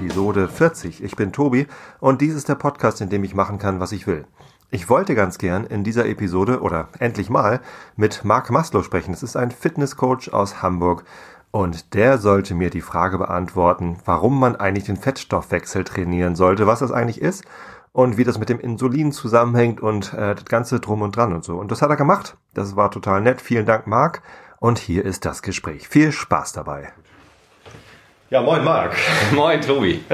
Episode 40. Ich bin Tobi und dies ist der Podcast, in dem ich machen kann, was ich will. Ich wollte ganz gern in dieser Episode oder endlich mal mit Marc Maslow sprechen. Es ist ein Fitnesscoach aus Hamburg und der sollte mir die Frage beantworten, warum man eigentlich den Fettstoffwechsel trainieren sollte, was das eigentlich ist und wie das mit dem Insulin zusammenhängt und äh, das Ganze drum und dran und so. Und das hat er gemacht. Das war total nett. Vielen Dank, Marc. Und hier ist das Gespräch. Viel Spaß dabei. Ja, moin Marc. Moin Tobi.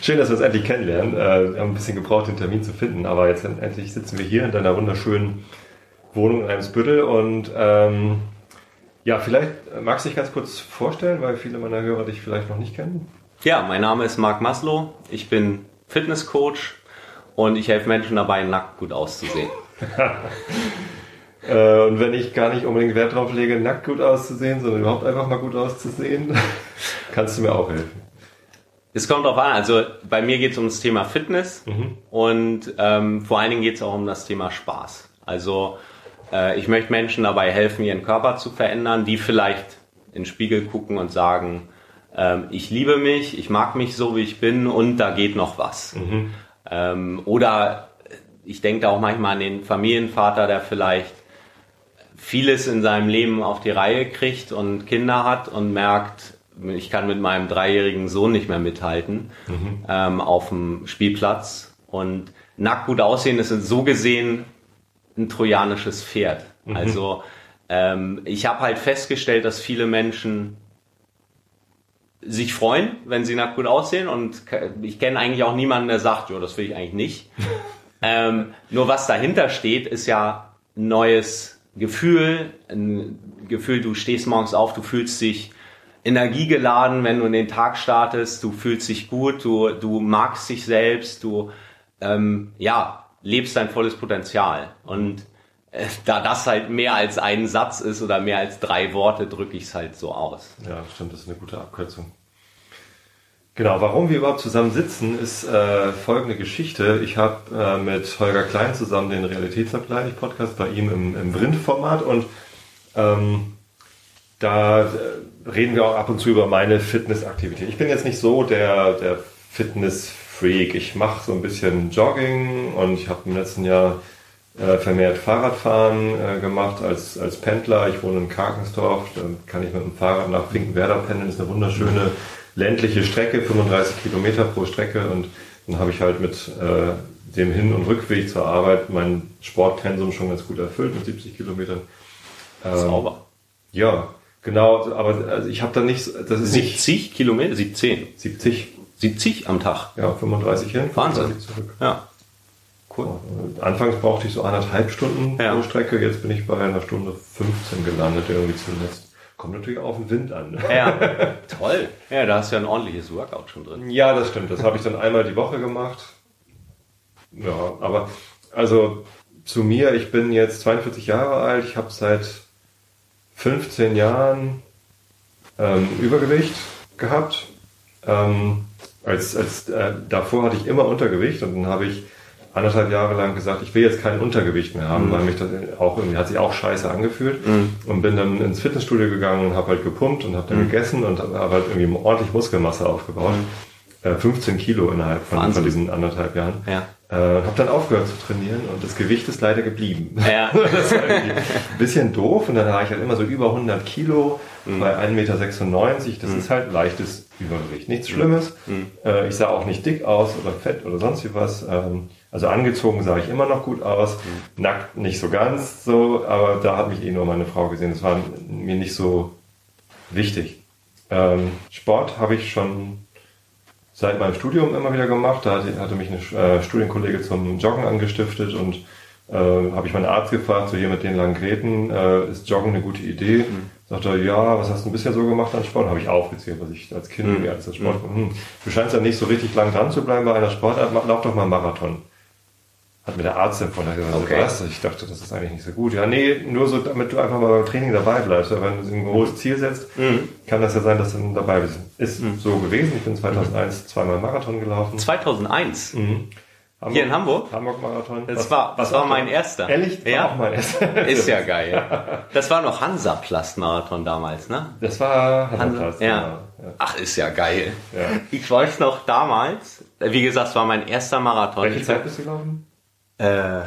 Schön, dass wir uns endlich kennenlernen. Äh, wir haben ein bisschen gebraucht, den Termin zu finden, aber jetzt endlich sitzen wir hier in deiner wunderschönen Wohnung in Eimsbüttel und ähm, ja, vielleicht magst du dich ganz kurz vorstellen, weil viele meiner Hörer dich vielleicht noch nicht kennen. Ja, mein Name ist Marc Maslow. Ich bin Fitnesscoach und ich helfe Menschen dabei, nackt gut auszusehen. Äh, und wenn ich gar nicht unbedingt Wert drauf lege, nackt gut auszusehen, sondern überhaupt einfach mal gut auszusehen, kannst du mir auch helfen. Es kommt darauf an, also bei mir geht es um das Thema Fitness mhm. und ähm, vor allen Dingen geht es auch um das Thema Spaß. Also äh, ich möchte Menschen dabei helfen, ihren Körper zu verändern, die vielleicht in den Spiegel gucken und sagen, ähm, ich liebe mich, ich mag mich so, wie ich bin und da geht noch was. Mhm. Ähm, oder ich denke da auch manchmal an den Familienvater, der vielleicht vieles in seinem Leben auf die Reihe kriegt und Kinder hat und merkt, ich kann mit meinem dreijährigen Sohn nicht mehr mithalten mhm. ähm, auf dem Spielplatz. Und nackt gut aussehen ist so gesehen ein trojanisches Pferd. Mhm. Also ähm, ich habe halt festgestellt, dass viele Menschen sich freuen, wenn sie nackt gut aussehen und ich kenne eigentlich auch niemanden, der sagt, ja, das will ich eigentlich nicht. ähm, nur was dahinter steht, ist ja neues Gefühl, ein Gefühl, du stehst morgens auf, du fühlst dich energiegeladen, wenn du in den Tag startest, du fühlst dich gut, du, du magst dich selbst, du ähm, ja, lebst dein volles Potenzial. Und äh, da das halt mehr als ein Satz ist oder mehr als drei Worte, drücke ich es halt so aus. Ja, stimmt, das ist eine gute Abkürzung. Genau, warum wir überhaupt zusammen sitzen, ist äh, folgende Geschichte. Ich habe äh, mit Holger Klein zusammen den Realitätsabgleich-Podcast bei ihm im, im Vrind-Format und ähm, da äh, reden wir auch ab und zu über meine Fitnessaktivität. Ich bin jetzt nicht so der, der Fitness-Freak. Ich mache so ein bisschen Jogging und ich habe im letzten Jahr äh, vermehrt Fahrradfahren äh, gemacht als, als Pendler. Ich wohne in Karkensdorf, da kann ich mit dem Fahrrad nach Finkenwerder pendeln. Das ist eine wunderschöne ländliche Strecke, 35 Kilometer pro Strecke und dann habe ich halt mit äh, dem Hin- und Rückweg zur Arbeit mein Sportpensum schon ganz gut erfüllt mit 70 Kilometern. Ähm, Sauber. Ja, genau, aber also ich habe da nicht, das ist 70 nicht, Kilometer, 17. 70. 70 am Tag. Ja, 35 hin, 35 zurück. Ja. Cool. Anfangs brauchte ich so anderthalb Stunden ja. pro Strecke, jetzt bin ich bei einer Stunde 15 gelandet irgendwie zuletzt. Kommt natürlich auf den Wind an. Ja, toll. Ja, da hast du ja ein ordentliches Workout schon drin. Ja, das stimmt. Das habe ich dann einmal die Woche gemacht. Ja, aber also zu mir, ich bin jetzt 42 Jahre alt, ich habe seit 15 Jahren ähm, Übergewicht gehabt. Ähm, als, als äh, davor hatte ich immer Untergewicht und dann habe ich anderthalb Jahre lang gesagt, ich will jetzt kein Untergewicht mehr haben, mhm. weil mich das auch irgendwie hat sich auch scheiße angefühlt mhm. und bin dann ins Fitnessstudio gegangen und habe halt gepumpt und habe dann mhm. gegessen und habe halt irgendwie ordentlich Muskelmasse aufgebaut. Mhm. Äh, 15 Kilo innerhalb von, von diesen anderthalb Jahren. Ja. Äh, habe dann aufgehört zu trainieren und das Gewicht ist leider geblieben. Ja. das war ein bisschen doof und dann war ich halt immer so über 100 Kilo mhm. bei 1,96 Meter. Das mhm. ist halt leichtes Übergewicht. Nichts Schlimmes. Mhm. Äh, ich sah auch nicht dick aus oder fett oder sonst wie was. Ähm, also angezogen sah ich immer noch gut aus, mhm. nackt nicht so ganz so, aber da hat mich eh nur meine Frau gesehen. Das war mir nicht so wichtig. Ähm, Sport habe ich schon seit meinem Studium immer wieder gemacht. Da hatte, hatte mich eine äh, Studienkollege zum Joggen angestiftet und äh, habe ich meinen Arzt gefragt, so hier mit den langen Gräten, äh, ist Joggen eine gute Idee? Mhm. Sagt er, ja, was hast du bisher so gemacht an Sport? Habe ich aufgezählt, was ich als Kind mhm. als Sport. Mhm. Hm, du scheinst ja nicht so richtig lang dran zu bleiben bei einer Sportart, lauf doch mal Marathon hat mir der Arzt empfohlen. okay. was? Ich dachte, das ist eigentlich nicht so gut. Ja, nee, nur so, damit du einfach mal beim Training dabei bleibst. Wenn du ein hohes Ziel setzt, mhm. kann das ja sein, dass du dabei bist. Ist mhm. so gewesen. Ich bin 2001 mhm. zweimal Marathon gelaufen. 2001? Mhm. Hamburg, Hier in Hamburg? Hamburg-Marathon. Das was, war, das war mein erster. Ehrlich? Das ja. War auch mein erster. Ist ja geil. Das war noch Hansaplast-Marathon damals, ne? Das war Hansaplast, Hansa, ja. ja. Ach, ist ja geil. Ja. Ich weiß noch damals, wie gesagt, es war mein erster Marathon. Welche Zeit bist du gelaufen? Äh,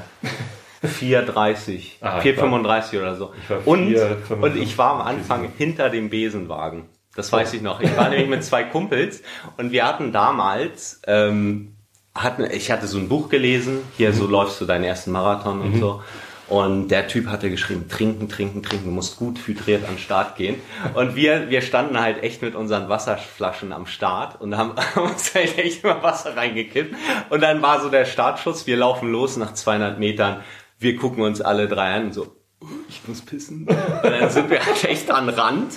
4,30, 4,35 oder so. Ich und, 4, und ich war am Anfang hinter dem Besenwagen. Das weiß ich noch. Ich war nämlich mit zwei Kumpels und wir hatten damals, ähm, hatten, ich hatte so ein Buch gelesen, hier so läufst du deinen ersten Marathon und mhm. so. Und der Typ hatte geschrieben, trinken, trinken, trinken, du musst gut hydriert an den Start gehen. Und wir, wir standen halt echt mit unseren Wasserflaschen am Start und haben, haben uns halt echt immer Wasser reingekippt. Und dann war so der Startschuss, wir laufen los nach 200 Metern, wir gucken uns alle drei an und so, ich muss pissen. Und dann sind wir halt echt an Rand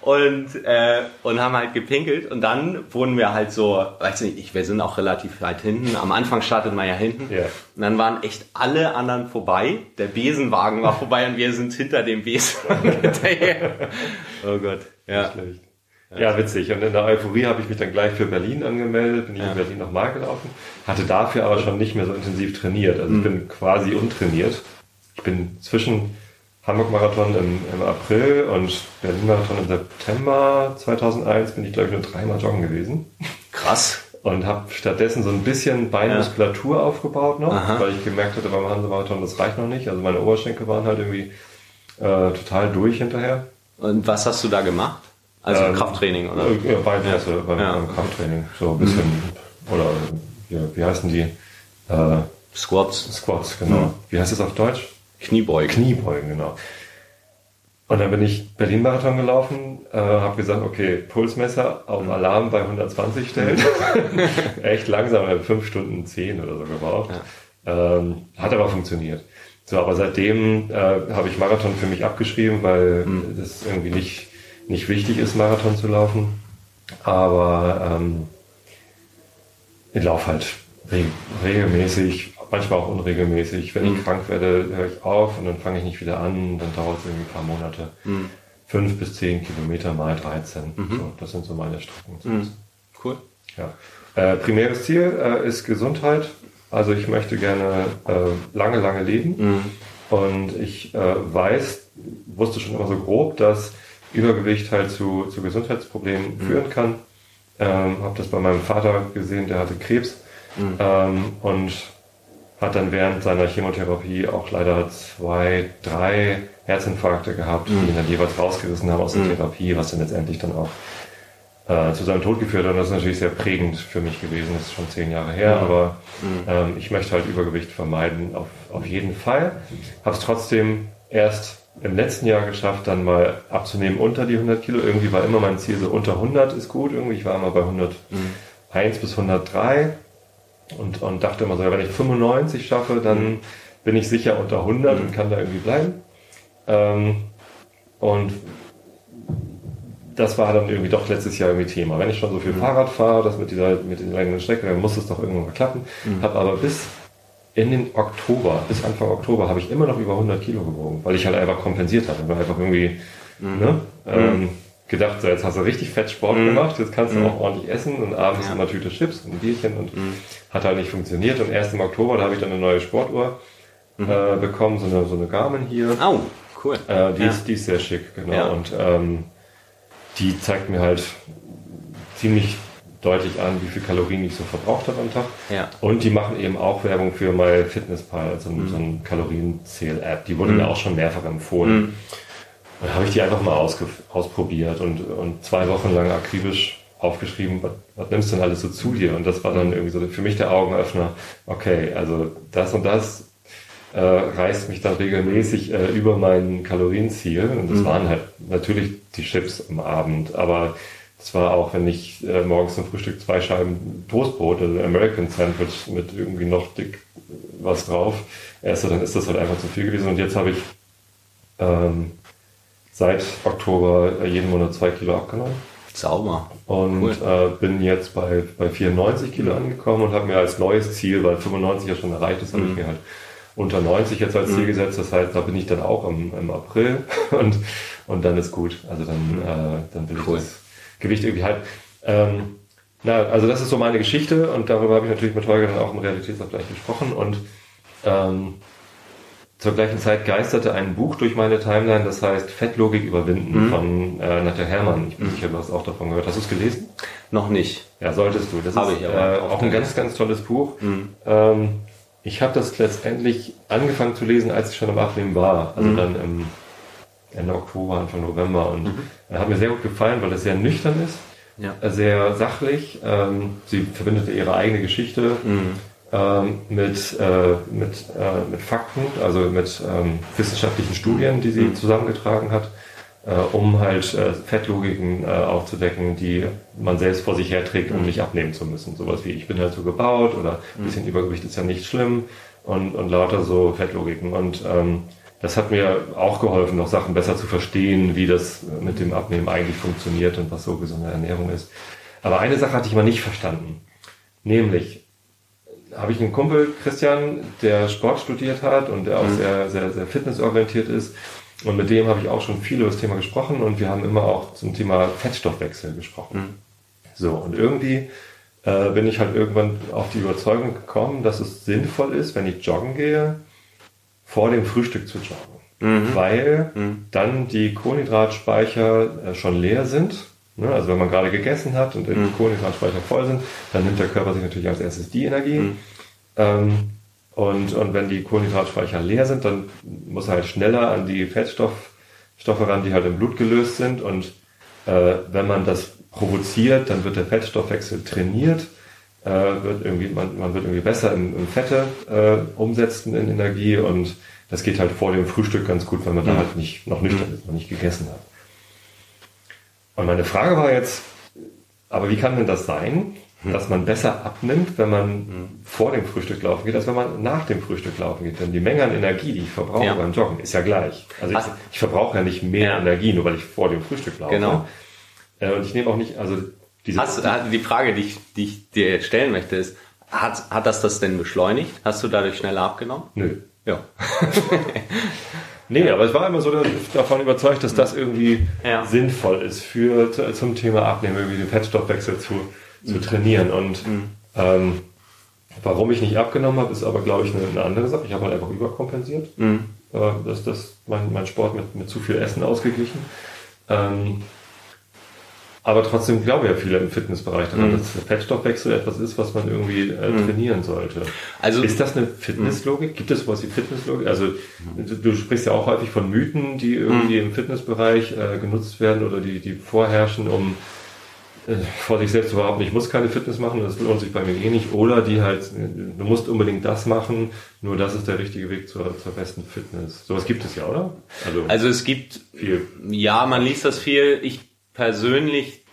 und, äh, und haben halt gepinkelt und dann wurden wir halt so, weiß nicht, wir sind auch relativ weit hinten. Am Anfang startet man ja hinten. Yeah. Und dann waren echt alle anderen vorbei. Der Besenwagen war vorbei und wir sind hinter dem Besenwagen hinterher. Oh Gott. Ja. Ja, witzig. Und in der Euphorie habe ich mich dann gleich für Berlin angemeldet, bin ich ja. in Berlin nochmal gelaufen, hatte dafür aber schon nicht mehr so intensiv trainiert. Also mhm. ich bin quasi untrainiert ich bin zwischen Hamburg-Marathon im, im, April und Berlin-Marathon im September 2001 bin ich, glaube ich, nur dreimal joggen gewesen. Krass. Und habe stattdessen so ein bisschen Beinmuskulatur ja. aufgebaut noch, Aha. weil ich gemerkt hatte beim Hanse-Marathon, das reicht noch nicht. Also meine Oberschenkel waren halt irgendwie äh, total durch hinterher. Und was hast du da gemacht? Also ähm, Krafttraining, oder? Ja, Beinpresse ja. beim, ja. beim, Krafttraining. So ein bisschen, mhm. oder ja, wie heißen die? Äh, Squats. Squats, genau. Mhm. Wie heißt das auf Deutsch? Kniebeugen. Kniebeugen, genau. Und dann bin ich Berlin-Marathon gelaufen, äh, habe gesagt, okay, Pulsmesser auf Alarm bei 120 stellen. Echt langsam, habe fünf Stunden zehn oder so gebraucht. Ja. Ähm, hat aber funktioniert. So, aber seitdem äh, habe ich Marathon für mich abgeschrieben, weil mhm. das irgendwie nicht, nicht wichtig ist, Marathon zu laufen. Aber ähm, ich laufe halt regelmäßig manchmal auch unregelmäßig. Wenn ich mhm. krank werde, höre ich auf und dann fange ich nicht wieder an. Dann dauert es irgendwie ein paar Monate. Mhm. Fünf bis zehn Kilometer mal 13. Mhm. So, das sind so meine Strecken. Mhm. Cool. Ja. Äh, primäres Ziel äh, ist Gesundheit. Also ich möchte gerne äh, lange, lange leben. Mhm. Und ich äh, weiß, wusste schon immer so grob, dass Übergewicht halt zu, zu Gesundheitsproblemen mhm. führen kann. Ähm, habe das bei meinem Vater gesehen, der hatte Krebs. Ähm, und hat dann während seiner Chemotherapie auch leider zwei, drei Herzinfarkte gehabt, mhm. die ihn dann jeweils rausgerissen haben aus der mhm. Therapie, was dann letztendlich dann auch äh, zu seinem Tod geführt hat. Und das ist natürlich sehr prägend für mich gewesen. Das ist schon zehn Jahre her, mhm. aber mhm. ähm, ich möchte halt Übergewicht vermeiden, auf, auf jeden Fall. Habe es trotzdem erst im letzten Jahr geschafft, dann mal abzunehmen unter die 100 Kilo. Irgendwie war immer mein Ziel so unter 100 ist gut. Irgendwie ich war immer bei 101 mhm. bis 103 und, und dachte immer so, wenn ich 95 schaffe, dann bin ich sicher unter 100 mhm. und kann da irgendwie bleiben. Ähm, und das war dann irgendwie doch letztes Jahr irgendwie Thema. Wenn ich schon so viel mhm. Fahrrad fahre, das mit dieser mit den langen Strecken, dann muss es doch irgendwann mal klappen. Mhm. Habe aber bis in den Oktober, bis Anfang Oktober, habe ich immer noch über 100 Kilo gewogen, weil ich halt einfach kompensiert habe. Weil einfach irgendwie, mhm. ne, ähm, mhm gedacht, so jetzt hast du richtig fett Sport mm. gemacht, jetzt kannst du mm. auch ordentlich essen und abends ja. immer Tüte Chips und ein Bierchen und mm. hat halt nicht funktioniert. Und erst im Oktober, da habe ich dann eine neue Sportuhr mhm. äh, bekommen, so eine, so eine Garmin hier. Oh, cool. Äh, die, ja. ist, die ist sehr schick, genau. Ja. Und ähm, die zeigt mir halt ziemlich deutlich an, wie viel Kalorien ich so verbraucht habe am Tag. Ja. Und die machen eben auch Werbung für MyFitnessPal, also mhm. so eine Kalorienzähl-App. Die wurde mhm. mir auch schon mehrfach empfohlen. Dann habe ich die einfach mal ausprobiert und, und zwei Wochen lang akribisch aufgeschrieben, was, was nimmst du denn alles so zu dir? Und das war dann irgendwie so für mich der Augenöffner, okay, also das und das äh, reißt mich dann regelmäßig äh, über mein Kalorienziel. Und das mhm. waren halt natürlich die Chips am Abend, aber es war auch, wenn ich äh, morgens zum Frühstück zwei Scheiben Toastbrot, also American Sandwich mit irgendwie noch dick was drauf esse, dann ist das halt einfach zu viel gewesen. Und jetzt habe ich ähm, seit Oktober äh, jeden Monat zwei Kilo abgenommen. Sauber. Und cool. äh, bin jetzt bei, bei 94 Kilo mhm. angekommen und habe mir als neues Ziel, weil 95 ja schon erreicht ist, mhm. habe ich mir halt unter 90 jetzt als mhm. Ziel gesetzt. Das heißt, da bin ich dann auch im, im April und, und dann ist gut. Also dann, mhm. äh, dann will cool. ich das Gewicht irgendwie halt. Ähm, Na, also das ist so meine Geschichte und darüber habe ich natürlich mit Holger dann auch im Realitätsabgleich gesprochen und ähm, zur gleichen Zeit geisterte ein Buch durch meine Timeline, das heißt Fettlogik überwinden mhm. von äh, Nadja Hermann. Ich bin mhm. sicher, du hast auch davon gehört. Hast du es gelesen? Noch nicht. Ja, solltest du. Das habe ist ich aber äh, auch ein ganz, ganz tolles Buch. Mhm. Ähm, ich habe das letztendlich angefangen zu lesen, als ich schon am Abnehmen war. Also mhm. dann im Ende Oktober, Anfang November. Und mhm. hat mir sehr gut gefallen, weil es sehr nüchtern ist, ja. sehr sachlich. Ähm, sie verbindet ihre eigene Geschichte. Mhm ähm, mit, äh, mit, äh, mit Fakten, also mit ähm, wissenschaftlichen Studien, die sie mhm. zusammengetragen hat, äh, um halt äh, Fettlogiken äh, aufzudecken, die man selbst vor sich herträgt, um mhm. nicht abnehmen zu müssen. Sowas wie ich bin halt so gebaut oder ein mhm. bisschen Übergewicht ist ja nicht schlimm und, und lauter so Fettlogiken. Und ähm, das hat mir auch geholfen, noch Sachen besser zu verstehen, wie das mit dem Abnehmen eigentlich funktioniert und was so gesunde Ernährung ist. Aber eine Sache hatte ich mal nicht verstanden. Nämlich, habe ich einen Kumpel, Christian, der Sport studiert hat und der auch mhm. sehr, sehr, sehr fitnessorientiert ist. Und mit dem habe ich auch schon viel über das Thema gesprochen und wir haben immer auch zum Thema Fettstoffwechsel gesprochen. Mhm. So, und irgendwie äh, bin ich halt irgendwann auf die Überzeugung gekommen, dass es sinnvoll ist, wenn ich joggen gehe, vor dem Frühstück zu joggen. Mhm. Weil mhm. dann die Kohlenhydratspeicher äh, schon leer sind Ne? Also wenn man gerade gegessen hat und die mhm. Kohlenhydratspeicher voll sind, dann nimmt der Körper sich natürlich als erstes die Energie. Mhm. Ähm, und, und wenn die Kohlenhydratspeicher leer sind, dann muss er halt schneller an die Fettstoffe ran, die halt im Blut gelöst sind. Und äh, wenn man das provoziert, dann wird der Fettstoffwechsel trainiert. Äh, wird irgendwie, man, man wird irgendwie besser im, im Fette äh, umsetzen in Energie und das geht halt vor dem Frühstück ganz gut, wenn man mhm. da halt nicht noch nüchtern ist, noch nicht gegessen hat. Und meine Frage war jetzt, aber wie kann denn das sein, hm. dass man besser abnimmt, wenn man hm. vor dem Frühstück laufen geht, als wenn man nach dem Frühstück laufen geht? Denn die Menge an Energie, die ich verbrauche ja. beim Joggen, ist ja gleich. Also ich, ich verbrauche ja nicht mehr ja. Energie, nur weil ich vor dem Frühstück laufe. Genau. Äh, und ich nehme auch nicht, also diese... Hast, die Frage, die ich, die ich dir jetzt stellen möchte, ist, hat, hat das das denn beschleunigt? Hast du dadurch schneller abgenommen? Nö. Ja. Nee, aber es war immer so davon überzeugt, dass das irgendwie ja. sinnvoll ist für zum Thema Abnehmen, irgendwie den Fettstoffwechsel zu, zu trainieren. Und mhm. ähm, warum ich nicht abgenommen habe, ist aber, glaube ich, eine, eine andere Sache. Ich habe halt einfach überkompensiert. Mhm. Äh, das, das mein, mein Sport mit, mit zu viel Essen ausgeglichen. Ähm, aber trotzdem glauben ja viele im Fitnessbereich daran, mhm. dass der Fettstoffwechsel etwas ist, was man irgendwie äh, mhm. trainieren sollte. Also ist das eine Fitnesslogik? Gibt es sowas wie Fitnesslogik? Also du, du sprichst ja auch häufig von Mythen, die irgendwie mhm. im Fitnessbereich äh, genutzt werden oder die, die vorherrschen, um äh, vor sich selbst zu behaupten, ich muss keine Fitness machen, das lohnt sich bei mir eh nicht. Oder die halt, du musst unbedingt das machen, nur das ist der richtige Weg zur, zur besten Fitness. Sowas gibt es ja, oder? Also, also es gibt viel. Ja, man liest das viel. Ich persönlich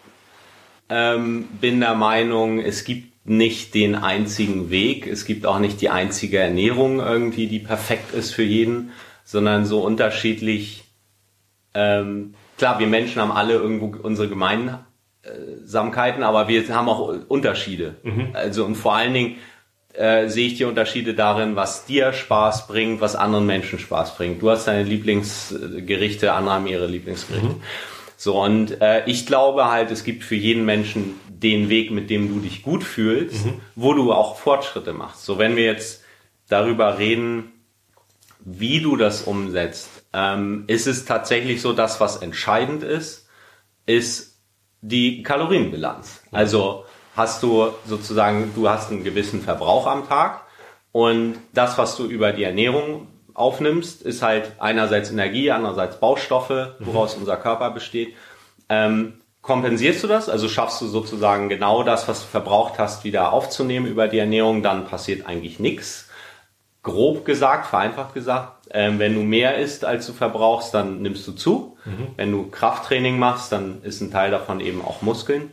ähm, bin der Meinung, es gibt nicht den einzigen Weg, es gibt auch nicht die einzige Ernährung irgendwie, die perfekt ist für jeden, sondern so unterschiedlich. Ähm, klar, wir Menschen haben alle irgendwo unsere Gemeinsamkeiten, aber wir haben auch Unterschiede. Mhm. Also und vor allen Dingen äh, sehe ich die Unterschiede darin, was dir Spaß bringt, was anderen Menschen Spaß bringt. Du hast deine Lieblingsgerichte, andere haben ihre Lieblingsgerichte. Mhm. So, und äh, ich glaube halt, es gibt für jeden Menschen den Weg, mit dem du dich gut fühlst, mhm. wo du auch Fortschritte machst. So, wenn wir jetzt darüber reden, wie du das umsetzt, ähm, ist es tatsächlich so, dass was entscheidend ist, ist die Kalorienbilanz. Mhm. Also hast du sozusagen, du hast einen gewissen Verbrauch am Tag und das, was du über die Ernährung aufnimmst, ist halt einerseits Energie, andererseits Baustoffe, woraus mhm. unser Körper besteht. Ähm, kompensierst du das? Also schaffst du sozusagen genau das, was du verbraucht hast, wieder aufzunehmen über die Ernährung, dann passiert eigentlich nichts. Grob gesagt, vereinfacht gesagt, ähm, wenn du mehr isst, als du verbrauchst, dann nimmst du zu. Mhm. Wenn du Krafttraining machst, dann ist ein Teil davon eben auch Muskeln.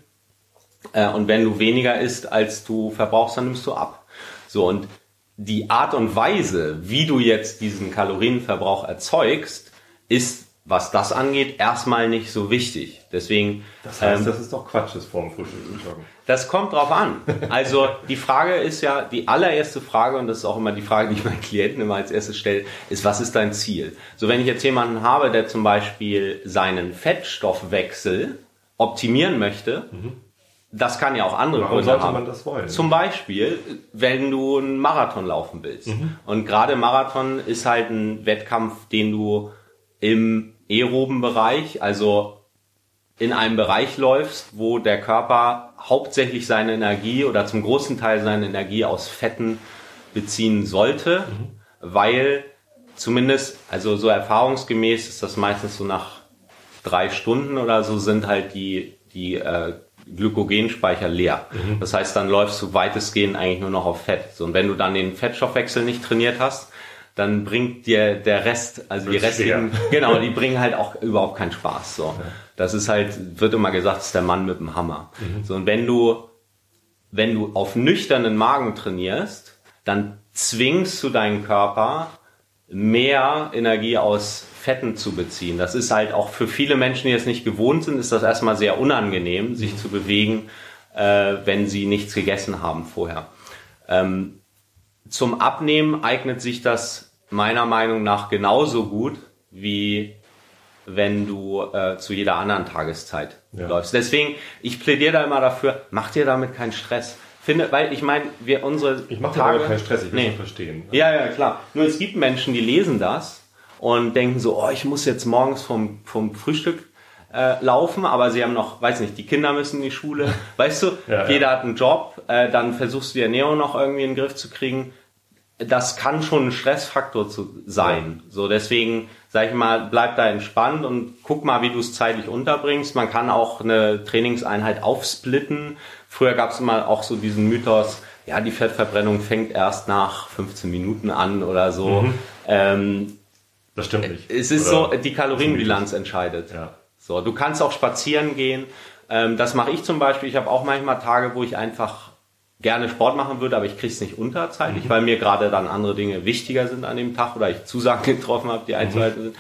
Äh, und wenn du weniger isst, als du verbrauchst, dann nimmst du ab. So, und die Art und Weise, wie du jetzt diesen Kalorienverbrauch erzeugst, ist, was das angeht, erstmal nicht so wichtig. Deswegen. Das heißt, ähm, das ist doch Quatsch, das vorm Frühstück zu joggen. Das kommt drauf an. Also die Frage ist ja, die allererste Frage, und das ist auch immer die Frage, die ich meinen Klienten immer als erstes stelle, ist, was ist dein Ziel? So, wenn ich jetzt jemanden habe, der zum Beispiel seinen Fettstoffwechsel optimieren möchte, mhm das kann ja auch andere Warum Gründe sollte haben. man das wollen? Zum Beispiel, wenn du einen Marathon laufen willst. Mhm. Und gerade Marathon ist halt ein Wettkampf, den du im aeroben Bereich, also in einem Bereich läufst, wo der Körper hauptsächlich seine Energie oder zum großen Teil seine Energie aus Fetten beziehen sollte, weil zumindest, also so erfahrungsgemäß ist das meistens so nach drei Stunden oder so sind halt die, die äh, Glykogenspeicher leer. Das heißt, dann läufst du weitestgehend eigentlich nur noch auf Fett. So, und wenn du dann den Fettstoffwechsel nicht trainiert hast, dann bringt dir der Rest, also die Wird schwer. restlichen, genau, die bringen halt auch überhaupt keinen Spaß. So, das ist halt, wird immer gesagt, das ist der Mann mit dem Hammer. So, und wenn du, wenn du auf nüchternen Magen trainierst, dann zwingst du deinen Körper mehr Energie aus Fetten zu beziehen. Das ist halt auch für viele Menschen, die es nicht gewohnt sind, ist das erstmal sehr unangenehm, sich zu bewegen, äh, wenn sie nichts gegessen haben vorher. Ähm, zum Abnehmen eignet sich das meiner Meinung nach genauso gut wie wenn du äh, zu jeder anderen Tageszeit Ja. läufst. Deswegen, ich plädiere da immer dafür, mach dir damit keinen Stress. Finde, weil ich meine, wir unsere Ich mache Tage, keinen Stress, ich will Nee. verstehen. Ja, ja, klar. Nur es gibt Menschen, die lesen das und denken so, oh, ich muss jetzt morgens vom, vom Frühstück äh, laufen, aber sie haben noch, weiß nicht, die Kinder müssen in die Schule, weißt du, Ja, ja. jeder hat einen Job, äh, dann versuchst du die Ernährung noch irgendwie in den Griff zu kriegen. Das kann schon ein Stressfaktor zu sein. So, deswegen, sag ich mal, bleib da entspannt und guck mal, wie du es zeitlich unterbringst. Man kann auch eine Trainingseinheit aufsplitten. Früher gab es immer auch so diesen Mythos, ja, die Fettverbrennung fängt erst nach 15 Minuten an oder so. Ähm, Das stimmt nicht. es ist Oder- so, die Kalorienbilanz entscheidet. Ja. So, du kannst auch spazieren gehen. Ähm, das mache ich zum Beispiel. Ich habe auch manchmal Tage, wo ich einfach gerne Sport machen würde, aber ich kriege es nicht unter zeitlich, Mhm. weil mir gerade dann andere Dinge wichtiger sind an dem Tag oder ich Zusagen getroffen habe, die Mhm. einzuhalten sind.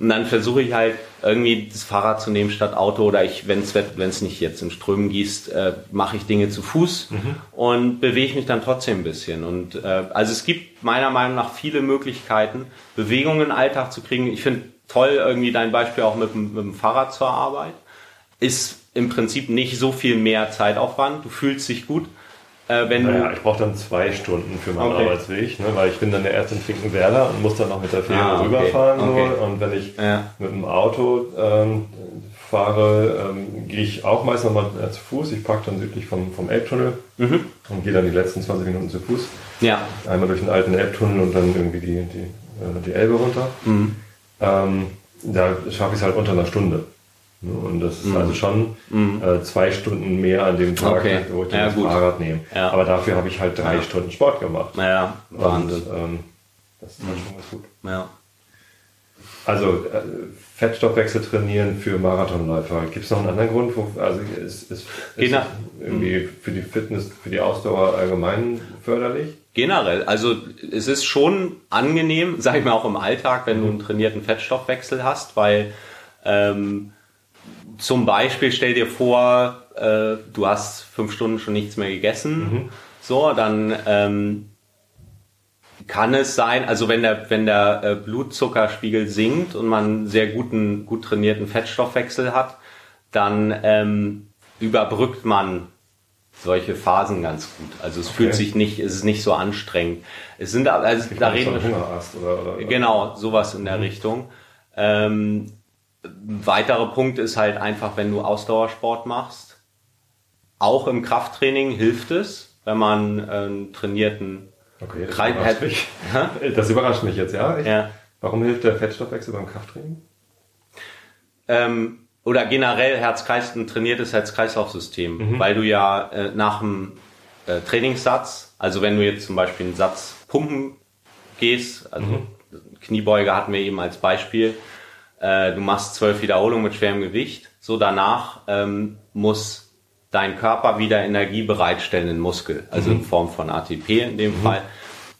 Und dann versuche ich halt irgendwie das Fahrrad zu nehmen statt Auto oder ich, wenn es nicht jetzt in Strömen gießt, äh, mache ich Dinge zu Fuß Mhm. und bewege mich dann trotzdem ein bisschen. Und äh, also es gibt meiner Meinung nach viele Möglichkeiten, Bewegung in den Alltag zu kriegen. Ich finde toll irgendwie dein Beispiel auch mit, dem- mit dem Fahrrad zur Arbeit. Ist im Prinzip nicht so viel mehr Zeitaufwand. Du fühlst dich gut. Äh, wenn Naja, ich brauche dann zwei Stunden für meinen Okay. Arbeitsweg, ne, weil ich bin dann ja erst in Finkenwerder und muss dann noch mit der Fähre Ah, okay. rüberfahren. So. Okay. Und wenn ich Ja. mit dem Auto ähm, fahre, ähm, gehe ich auch meist noch mal äh, zu Fuß. Ich parke dann südlich vom, vom Elbtunnel Mhm. und gehe dann die letzten 20 Minuten zu Fuß. ja, Einmal durch den alten Elbtunnel und dann irgendwie die, die, äh, die Elbe runter. Mhm. Ähm, da schaffe ich es halt unter einer Stunde. Ne, Und das ist also schon äh, zwei Stunden mehr an dem Tag, Mhm. Okay. wo ich Ja, das gut. Fahrrad nehme. Ja. Aber dafür habe ich halt drei Stunden Sport gemacht. naja, Wahnsinn. Und, ähm, das ist halt schon ganz gut. Ja. Also äh, Fettstoffwechsel trainieren für Marathonläufer. Gibt es noch einen anderen Grund? Wo, also ist, ist, ist irgendwie für die Fitness, für die Ausdauer allgemein förderlich? Generell, also es ist schon angenehm, sag ich mal auch im Alltag, wenn du einen trainierten Fettstoffwechsel hast, weil ähm, zum Beispiel stell dir vor, äh, du hast fünf Stunden schon nichts mehr gegessen, so, dann ähm, kann es sein, also wenn der, wenn der äh, Blutzuckerspiegel sinkt und man einen sehr guten, gut trainierten Fettstoffwechsel hat, dann ähm, überbrückt man solche Phasen ganz gut. Also es fühlt sich nicht, es ist nicht so anstrengend. Es sind also Ich da reden wir schon, Hungerast oder, oder genau sowas in der Richtung. Ähm, ein weiterer Punkt ist halt einfach, wenn du Ausdauersport machst, auch im Krafttraining hilft es, wenn man äh, einen trainierten Okay, das Krei- überrascht mich. Das überrascht mich jetzt, ja? Ich, ja, Warum hilft der Fettstoffwechsel beim Krafttraining? ähm, oder generell Herz-Kreis, ein trainiertes Herz-Kreislauf-System, weil du ja äh, nach dem äh, Trainingssatz, also wenn du jetzt zum Beispiel einen Satz pumpen gehst, also Kniebeuge hatten wir eben als Beispiel, äh, du machst zwölf Wiederholungen mit schwerem Gewicht, so danach ähm, muss dein Körper wieder Energie bereitstellen in Muskel, also in Form von ATP in dem Fall.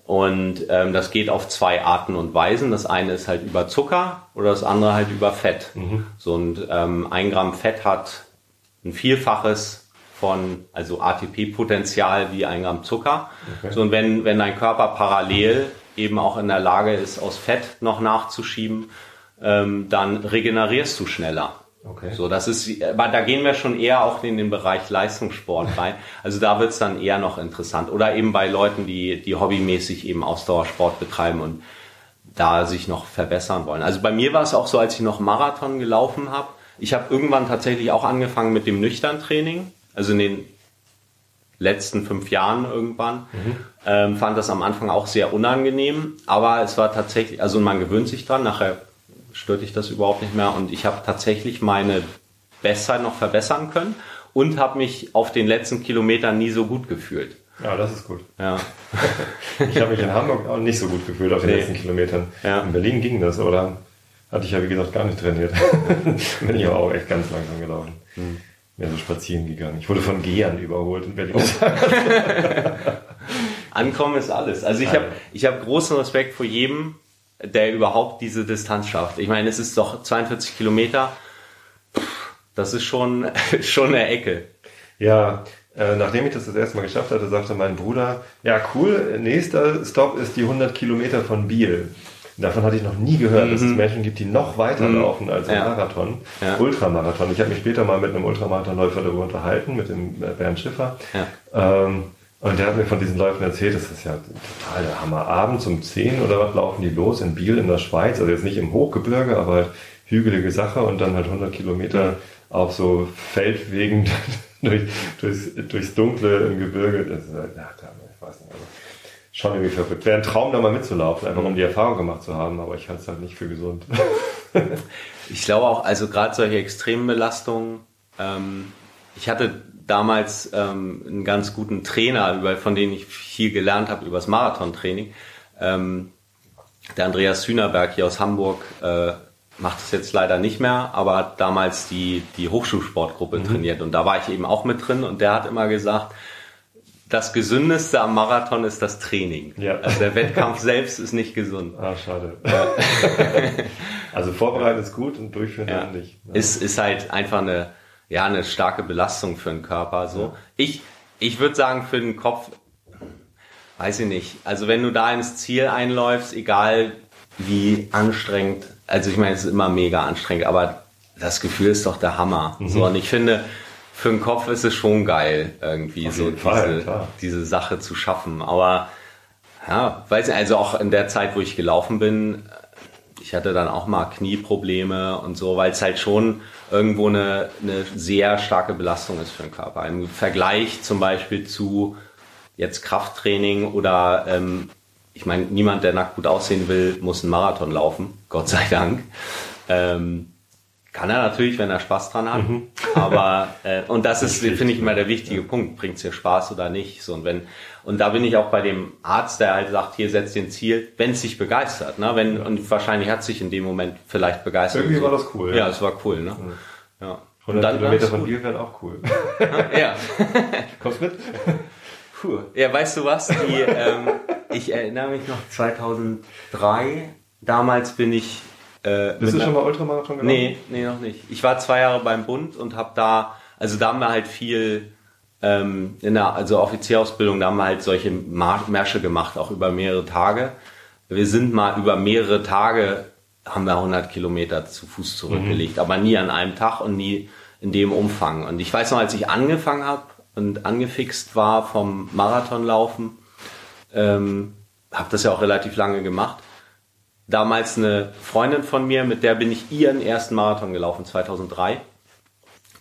Und ähm, das geht auf zwei Arten und Weisen. Das eine ist halt über Zucker oder das andere halt über Fett. So und ähm, ein Gramm Fett hat ein Vielfaches von also ATP-Potenzial wie ein Gramm Zucker. Okay. So und wenn wenn dein Körper parallel eben auch in der Lage ist, aus Fett noch nachzuschieben, ähm, dann regenerierst du schneller. Okay. So, das ist, aber da gehen wir schon eher auch in den Bereich Leistungssport rein. Also da wird's dann eher noch interessant. Oder eben bei Leuten, die, die hobbymäßig eben Ausdauersport betreiben und da sich noch verbessern wollen. Also bei mir war es auch so, als ich noch Marathon gelaufen habe. Ich habe irgendwann tatsächlich auch angefangen mit dem Nüchtern-Training. Also in den letzten fünf Jahren irgendwann. Mhm. Ähm, fand das am Anfang auch sehr unangenehm, aber es war tatsächlich, also man gewöhnt sich dran, nachher stört dich das überhaupt nicht mehr und ich habe tatsächlich meine Besser noch verbessern können und habe mich auf den letzten Kilometern nie so gut gefühlt. Ja, das ist gut. Ja. ich habe mich in Hamburg auch nicht so gut gefühlt auf den nee. letzten Kilometern. Ja. In Berlin ging das, oder? Hatte ich ja wie gesagt gar nicht trainiert. Bin ich aber auch echt ganz langsam gelaufen. Hm. Mehr so spazieren gegangen. Ich wurde von Gehern überholt in Berlin. Ankommen ist alles. Also ich habe ich hab großen Respekt vor jedem, der überhaupt diese Distanz schafft. Ich meine, es ist doch 42 Kilometer. Das ist schon, schon eine Ecke. Ja, äh, nachdem ich das das erste Mal geschafft hatte, sagte mein Bruder, ja cool, nächster Stop ist die 100 Kilometer von Biel. Davon hatte ich noch nie gehört, mhm. dass es mhm. Menschen gibt, die noch weiter mhm. laufen als ein ja. Marathon, ja. Ultramarathon. Ich habe mich später mal mit einem Ultramarathonläufer darüber unterhalten, mit dem Bernd Schiffer. Ja. Ähm, und der hat mir von diesen Läufen erzählt, das ist ja total der Hammer. Abends um 10 oder was laufen die los in Biel in der Schweiz, also jetzt nicht im Hochgebirge, aber halt hügelige Sache und dann halt 100 Kilometer auf so Feldwegen durch, durchs, durchs Dunkle im Gebirge. Das ist, ja, ich weiß nicht, also schon irgendwie verrückt. Wäre ein Traum, da mal mitzulaufen, einfach um die Erfahrung gemacht zu haben, aber ich halte es halt nicht für gesund. ich glaube auch, also gerade solche extremen Belastungen, ähm, ich hatte damals ähm, einen ganz guten Trainer, über, von dem ich viel gelernt habe über das Marathontraining. Ähm, der Andreas Hühnerberg hier aus Hamburg äh, macht es jetzt leider nicht mehr, aber hat damals die, die Hochschulsportgruppe mhm. trainiert und da war ich eben auch mit drin und der hat immer gesagt, das Gesündeste am Marathon ist das Training. Ja. Also der Wettkampf selbst ist nicht gesund. Ah, schade. Ja. also vorbereiten ist gut und durchführen ja. nicht. Ja. Ist, ist halt einfach eine, ja, eine starke Belastung für den Körper. So. Ich, ich würde sagen, für den Kopf, weiß ich nicht. Also wenn du da ins Ziel einläufst, egal wie anstrengend, also ich meine, es ist immer mega anstrengend, aber das Gefühl ist doch der Hammer. Mhm. So, und ich finde, für den Kopf ist es schon geil, irgendwie so diese, diese Sache zu schaffen. Aber ja, weiß nicht, also auch in der Zeit, wo ich gelaufen bin, ich hatte dann auch mal Knieprobleme und so, weil es halt schon irgendwo eine, eine sehr starke Belastung ist für den Körper. Im Vergleich zum Beispiel zu jetzt Krafttraining oder ähm, ich meine, niemand, der nackt gut aussehen will, muss einen Marathon laufen, Gott sei Dank. Ähm, kann er natürlich, wenn er Spaß dran hat. Mhm. Aber äh, und das ist, finde ich, immer der wichtige Punkt. Bringt es dir Spaß oder nicht? So und wenn und da bin ich auch bei dem Arzt, der halt sagt, hier setzt den Ziel, wenn es sich begeistert. Ne? Wenn und wahrscheinlich hat sich in dem Moment vielleicht begeistert. Irgendwie so. war das cool. Ja, es war cool. Ne? Ja. 100 Kilometer von Biel wären auch cool. ja. Kommst mit? Puh. Ja, weißt du was? Die, ähm, ich erinnere mich noch 2003. Damals bin ich äh, Bist du schon mal Ultramarathon gelaufen? Nee, nee, noch nicht. Ich war zwei Jahre beim Bund und habe da, also da haben wir halt viel ähm, in der also Offizierausbildung, da haben wir halt solche Märsche gemacht, auch über mehrere Tage. Wir sind mal über mehrere Tage, haben wir 100 Kilometer zu Fuß zurückgelegt, mhm. aber nie an einem Tag und nie in dem Umfang. Und ich weiß noch, als ich angefangen habe und angefixt war vom Marathonlaufen, ähm, habe das ja auch relativ lange gemacht damals eine Freundin von mir, mit der bin ich ihren ersten Marathon gelaufen, 2003.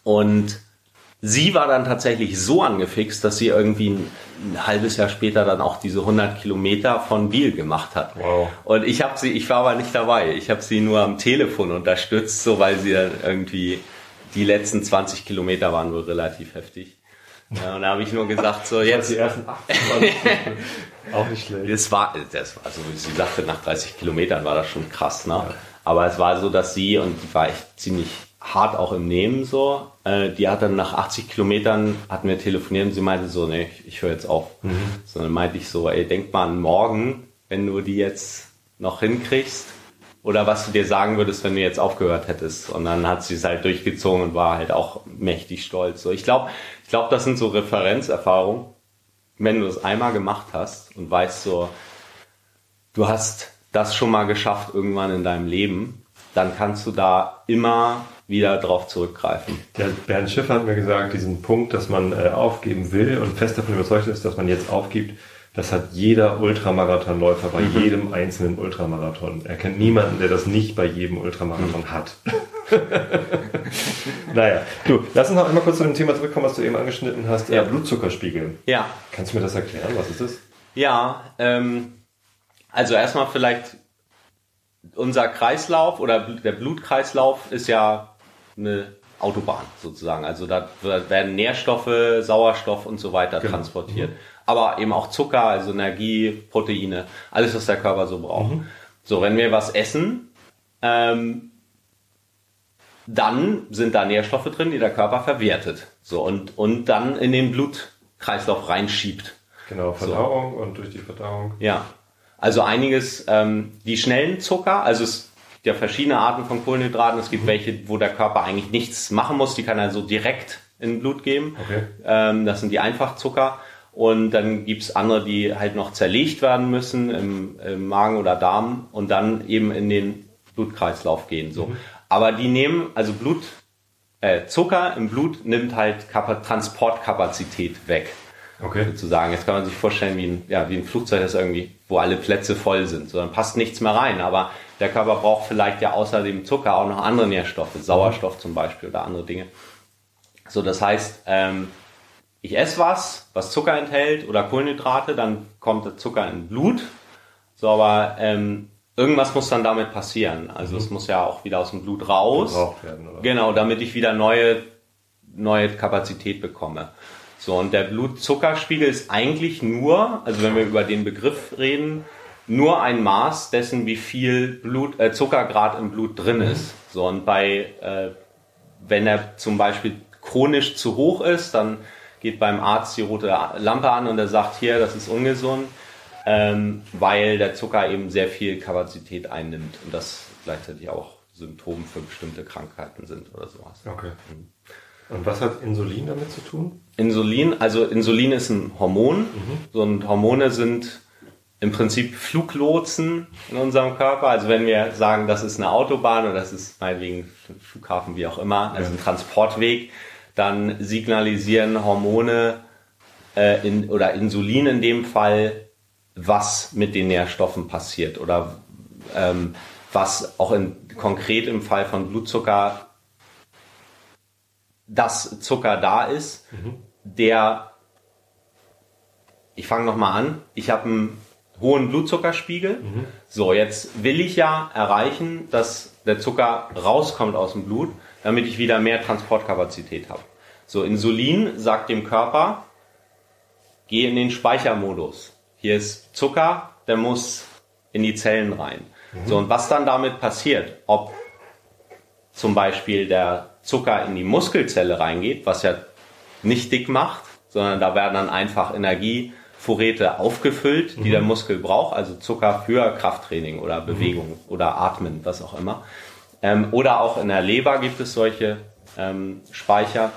Und sie war dann tatsächlich so angefixt, dass sie irgendwie ein, ein, halbes Jahr später dann auch diese 100 Kilometer von Biel gemacht hat. Wow. Und ich habe sie, ich war aber nicht dabei. Ich habe sie nur am Telefon unterstützt, so weil sie dann irgendwie die letzten 20 Kilometer waren wohl relativ heftig. Ja, und da habe ich nur gesagt, so jetzt. Die ersten 8 Auch nicht schlecht. Das war, das war, also sie sagte, nach 30 Kilometern war das schon krass, ne? Ja. Aber es war so, dass sie, und die war echt ziemlich hart auch im Nehmen so, äh, die hat dann nach 80 Kilometern, hatten wir telefoniert und sie meinte so, nee, ich, ich höre jetzt auf. Mhm. Sondern meinte ich so, ey, denk mal an morgen, wenn du die jetzt noch hinkriegst, oder was du dir sagen würdest, wenn du jetzt aufgehört hättest. Und dann hat sie es halt durchgezogen und war halt auch mächtig stolz. So, ich glaube, ich glaube, das sind so Referenzerfahrungen, wenn du das einmal gemacht hast und weißt so, du hast das schon mal geschafft irgendwann in deinem Leben dann kannst du da immer wieder drauf zurückgreifen. Der Bernd Schiffer hat mir gesagt, diesen Punkt, dass man äh, aufgeben will und fest davon überzeugt ist, dass man jetzt aufgibt, das hat jeder Ultramarathonläufer bei mhm. jedem einzelnen Ultramarathon. Er kennt niemanden, der das nicht bei jedem Ultramarathon mhm. hat. naja, du, lass uns noch einmal kurz zu dem Thema zurückkommen, was du eben angeschnitten hast. Ja. Blutzuckerspiegel. Ja. Kannst du mir das erklären? Was ist das? Ja, ähm, also erstmal vielleicht unser Kreislauf oder der Blutkreislauf ist ja eine Autobahn sozusagen. Also da werden Nährstoffe, Sauerstoff und so weiter genau. transportiert. Mhm. Aber eben auch Zucker, also Energie, Proteine, alles, was der Körper so braucht. Mhm. So, wenn wir was essen, ähm, dann sind da Nährstoffe drin, die der Körper verwertet. So, und, und dann in den Blutkreislauf reinschiebt. Genau, Verdauung so. und durch die Verdauung. Ja. Also einiges, ähm, die schnellen Zucker, also es gibt ja verschiedene Arten von Kohlenhydraten. Es gibt mhm. welche, wo der Körper eigentlich nichts machen muss, die kann er so direkt in Blut geben. Okay. Ähm, das sind die Einfachzucker. Und dann gibt's andere, die halt noch zerlegt werden müssen im, im, Magen oder Darm und dann eben in den Blutkreislauf gehen. So. Mhm. Aber die nehmen, also Blut, äh, Zucker im Blut nimmt halt Kap Transportkapazität weg. Okay. Sozusagen. Jetzt kann man sich vorstellen, wie ein, ja, wie ein Flugzeug, das irgendwie, wo alle Plätze voll sind. So, dann passt nichts mehr rein. Aber der Körper braucht vielleicht ja außer dem Zucker auch noch andere Nährstoffe, Sauerstoff zum Beispiel oder andere Dinge. So, das heißt, ähm, ich esse was, was Zucker enthält oder Kohlenhydrate, dann kommt der Zucker in Blut. So, aber ähm, irgendwas muss dann damit passieren. Also mhm. es muss ja auch wieder aus dem Blut raus. Werden? Genau, damit ich wieder neue, neue Kapazität bekomme. So, und der Blutzuckerspiegel ist eigentlich nur, also wenn wir über den Begriff reden, nur ein Maß dessen, wie viel Blut, äh, Zuckergrad im Blut drin mhm. ist. So, und bei, äh, wenn er zum Beispiel chronisch zu hoch ist, dann geht beim Arzt die rote Lampe an und er sagt, hier, das ist ungesund, ähm, weil der Zucker eben sehr viel Kapazität einnimmt und das gleichzeitig auch Symptom für bestimmte Krankheiten sind oder sowas. Okay. Mhm. Und was hat Insulin damit zu tun? Insulin, also Insulin ist ein Hormon. Mhm. und Hormone sind im Prinzip Fluglotsen in unserem Körper. Also wenn wir sagen, das ist eine Autobahn oder das ist meinetwegen Flughafen, wie auch immer, also ein Transportweg, dann signalisieren Hormone äh, in, oder Insulin in dem Fall, was mit den Nährstoffen passiert oder ähm, was auch in, konkret im Fall von Blutzucker dass Zucker da ist, mhm. der, ich fange nochmal an, ich habe einen hohen Blutzuckerspiegel. Mhm. So, jetzt will ich ja erreichen, dass der Zucker rauskommt aus dem Blut, damit ich wieder mehr Transportkapazität habe. So, Insulin sagt dem Körper, geh in den Speichermodus. Hier ist Zucker, der muss in die Zellen rein. Mhm. So, und was dann damit passiert, ob zum Beispiel der Zucker in die Muskelzelle reingeht, was ja nicht dick macht, sondern da werden dann einfach Energievorräte aufgefüllt, die mhm. der Muskel braucht, also Zucker für Krafttraining oder Bewegung mhm. oder Atmen, was auch immer. Ähm, oder auch in der Leber gibt es solche ähm, Speicher,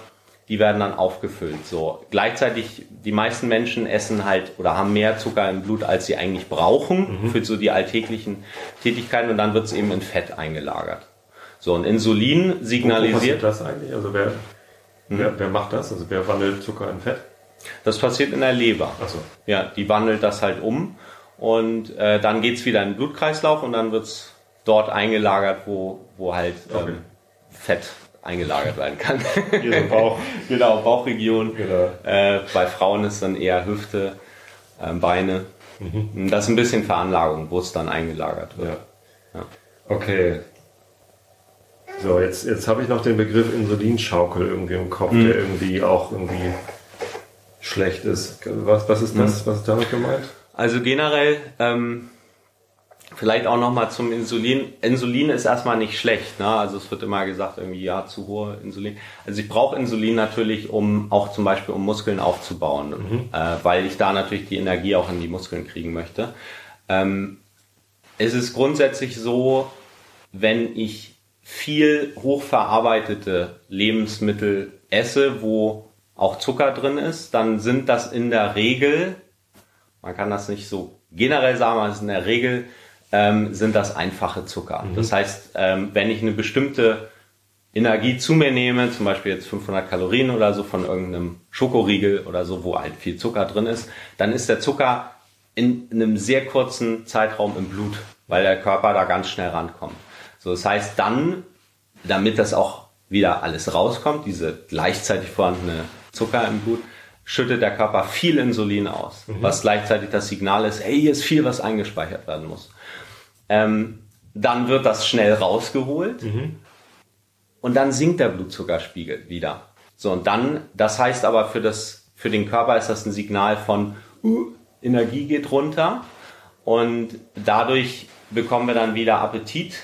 die werden dann aufgefüllt. So gleichzeitig die meisten Menschen essen halt oder haben mehr Zucker im Blut, als sie eigentlich brauchen mhm. für so die alltäglichen Tätigkeiten und dann wird es eben in Fett eingelagert. So, und Insulin signalisiert. Wo das eigentlich? Also wer, hm? wer, wer macht das? Also wer wandelt Zucker in Fett? Das passiert in der Leber. Ach so. Ja, die wandelt das halt um und äh, dann geht's wieder in den Blutkreislauf und dann wird's dort eingelagert, wo, wo halt ähm, Fett eingelagert werden kann. Hier Bauch. genau, Bauchregion. Genau. Äh, bei Frauen ist dann eher Hüfte, äh, Beine. Mhm. Das ist ein bisschen Veranlagung, wo es dann eingelagert wird. Ja. ja. Okay, so, jetzt, jetzt habe ich noch den Begriff Insulinschaukel irgendwie im Kopf, mhm. der irgendwie auch irgendwie schlecht ist. Was, was ist das? Mhm. Was ist damit gemeint? Also generell, ähm, vielleicht auch nochmal zum Insulin. Insulin ist erstmal nicht schlecht. Ne? Also es wird immer gesagt, irgendwie ja, zu hohe Insulin. Also ich brauche Insulin natürlich, um auch zum Beispiel um Muskeln aufzubauen, mhm. äh, weil ich da natürlich die Energie auch in die Muskeln kriegen möchte. Ähm, es ist grundsätzlich so, wenn ich viel hochverarbeitete Lebensmittel esse, wo auch Zucker drin ist, dann sind das in der Regel, man kann das nicht so generell sagen, aber es ist in der Regel ähm, sind das einfache Zucker. Mhm. Das heißt, ähm, wenn ich eine bestimmte Energie zu mir nehme, zum Beispiel jetzt 500 Kalorien oder so von irgendeinem Schokoriegel oder so, wo halt viel Zucker drin ist, dann ist der Zucker in einem sehr kurzen Zeitraum im Blut, weil der Körper da ganz schnell rankommt. So, das heißt dann, damit das auch wieder alles rauskommt, diese gleichzeitig vorhandene Zucker im Blut, schüttet der Körper viel Insulin aus, mhm. was gleichzeitig das Signal ist, hey, hier ist viel, was eingespeichert werden muss. Ähm, dann wird das schnell rausgeholt mhm. und dann sinkt der Blutzuckerspiegel wieder. So, und dann, das heißt aber für, das, für den Körper ist das ein Signal von uh, Energie geht runter und dadurch bekommen wir dann wieder Appetit.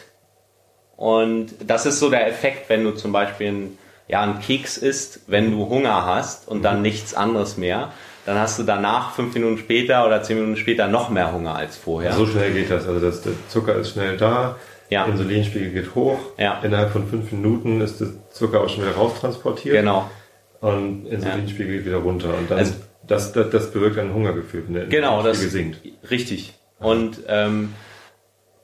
Und das ist so der Effekt, wenn du zum Beispiel ein ja, ein Keks isst, wenn du Hunger hast und dann nichts anderes mehr, dann hast du danach fünf Minuten später oder zehn Minuten später noch mehr Hunger als vorher. So schnell geht das. Also das, der Zucker ist schnell da, ja. Insulinspiegel geht hoch. Ja. Innerhalb von fünf Minuten ist der Zucker auch schon wieder raustransportiert. Genau. Und Insulinspiegel ja. geht wieder runter. Und dann also, das, das, das bewirkt ein Hungergefühl, wenn der genau, das, sinkt. Richtig. Und ähm,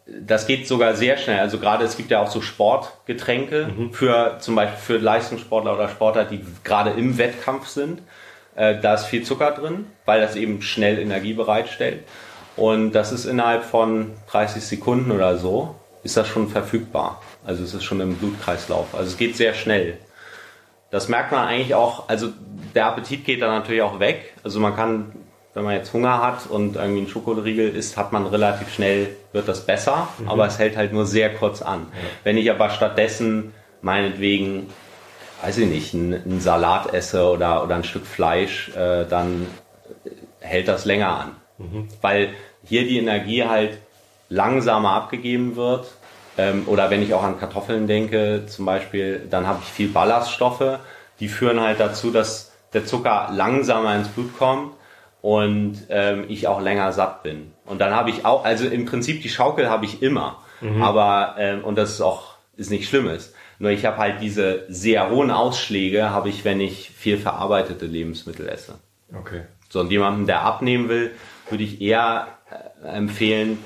das geht sogar sehr schnell. Also gerade es gibt ja auch so Sportgetränke mhm. für zum Beispiel für Leistungssportler oder Sportler, die gerade im Wettkampf sind. Äh, da ist viel Zucker drin, weil das eben schnell Energie bereitstellt. Und das ist innerhalb von 30 Sekunden oder so, ist das schon verfügbar. Also es ist schon im Blutkreislauf. Also es geht sehr schnell. Das merkt man eigentlich auch, also der Appetit geht dann natürlich auch weg. Also man kann wenn man jetzt Hunger hat und irgendwie einen Schokoriegel isst, hat man relativ schnell, wird das besser, mhm. aber es hält halt nur sehr kurz an. Ja. Wenn ich aber stattdessen meinetwegen, weiß ich nicht, einen, Salat esse oder, oder ein Stück Fleisch, äh, dann hält das länger an. Mhm. Weil hier die Energie halt langsamer abgegeben wird. Ähm, oder wenn ich auch an Kartoffeln denke, zum Beispiel, dann habe ich viel Ballaststoffe, die führen halt dazu, dass der Zucker langsamer ins Blut kommt und ähm, ich auch länger satt bin. Und dann habe ich auch, also im Prinzip die Schaukel habe ich immer, mhm. aber ähm, und das ist auch ist nicht Schlimmes. Nur ich habe halt diese sehr hohen Ausschläge, habe ich, wenn ich viel verarbeitete Lebensmittel esse. Okay. So und jemandem, der abnehmen will, würde ich eher äh, empfehlen,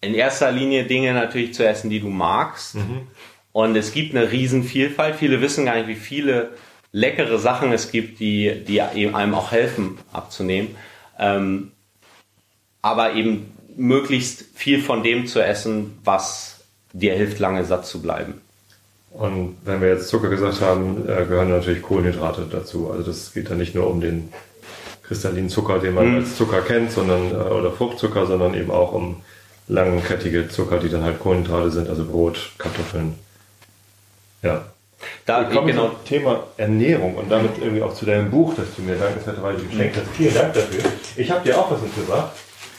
in erster Linie Dinge natürlich zu essen, die du magst. Mhm. Und es gibt eine Riesenvielfalt. Viele wissen gar nicht, wie viele leckere Sachen es gibt, die, die einem auch helfen abzunehmen. Ähm, aber eben möglichst viel von dem zu essen, was dir hilft, lange satt zu bleiben. Und wenn wir jetzt Zucker gesagt haben, äh, gehören natürlich Kohlenhydrate dazu. Also das geht dann nicht nur um den kristallinen Zucker, den man mhm. als Zucker kennt, sondern äh, oder Fruchtzucker, sondern eben auch um langkettige Zucker, die dann halt Kohlenhydrate sind, also Brot, Kartoffeln. Ja, da kommen genau. zum Thema Ernährung und damit irgendwie auch zu deinem Buch, das du mir dankenswerterweise geschenkt hast. Vielen Dank dafür. Ich habe dir auch was mitgebracht.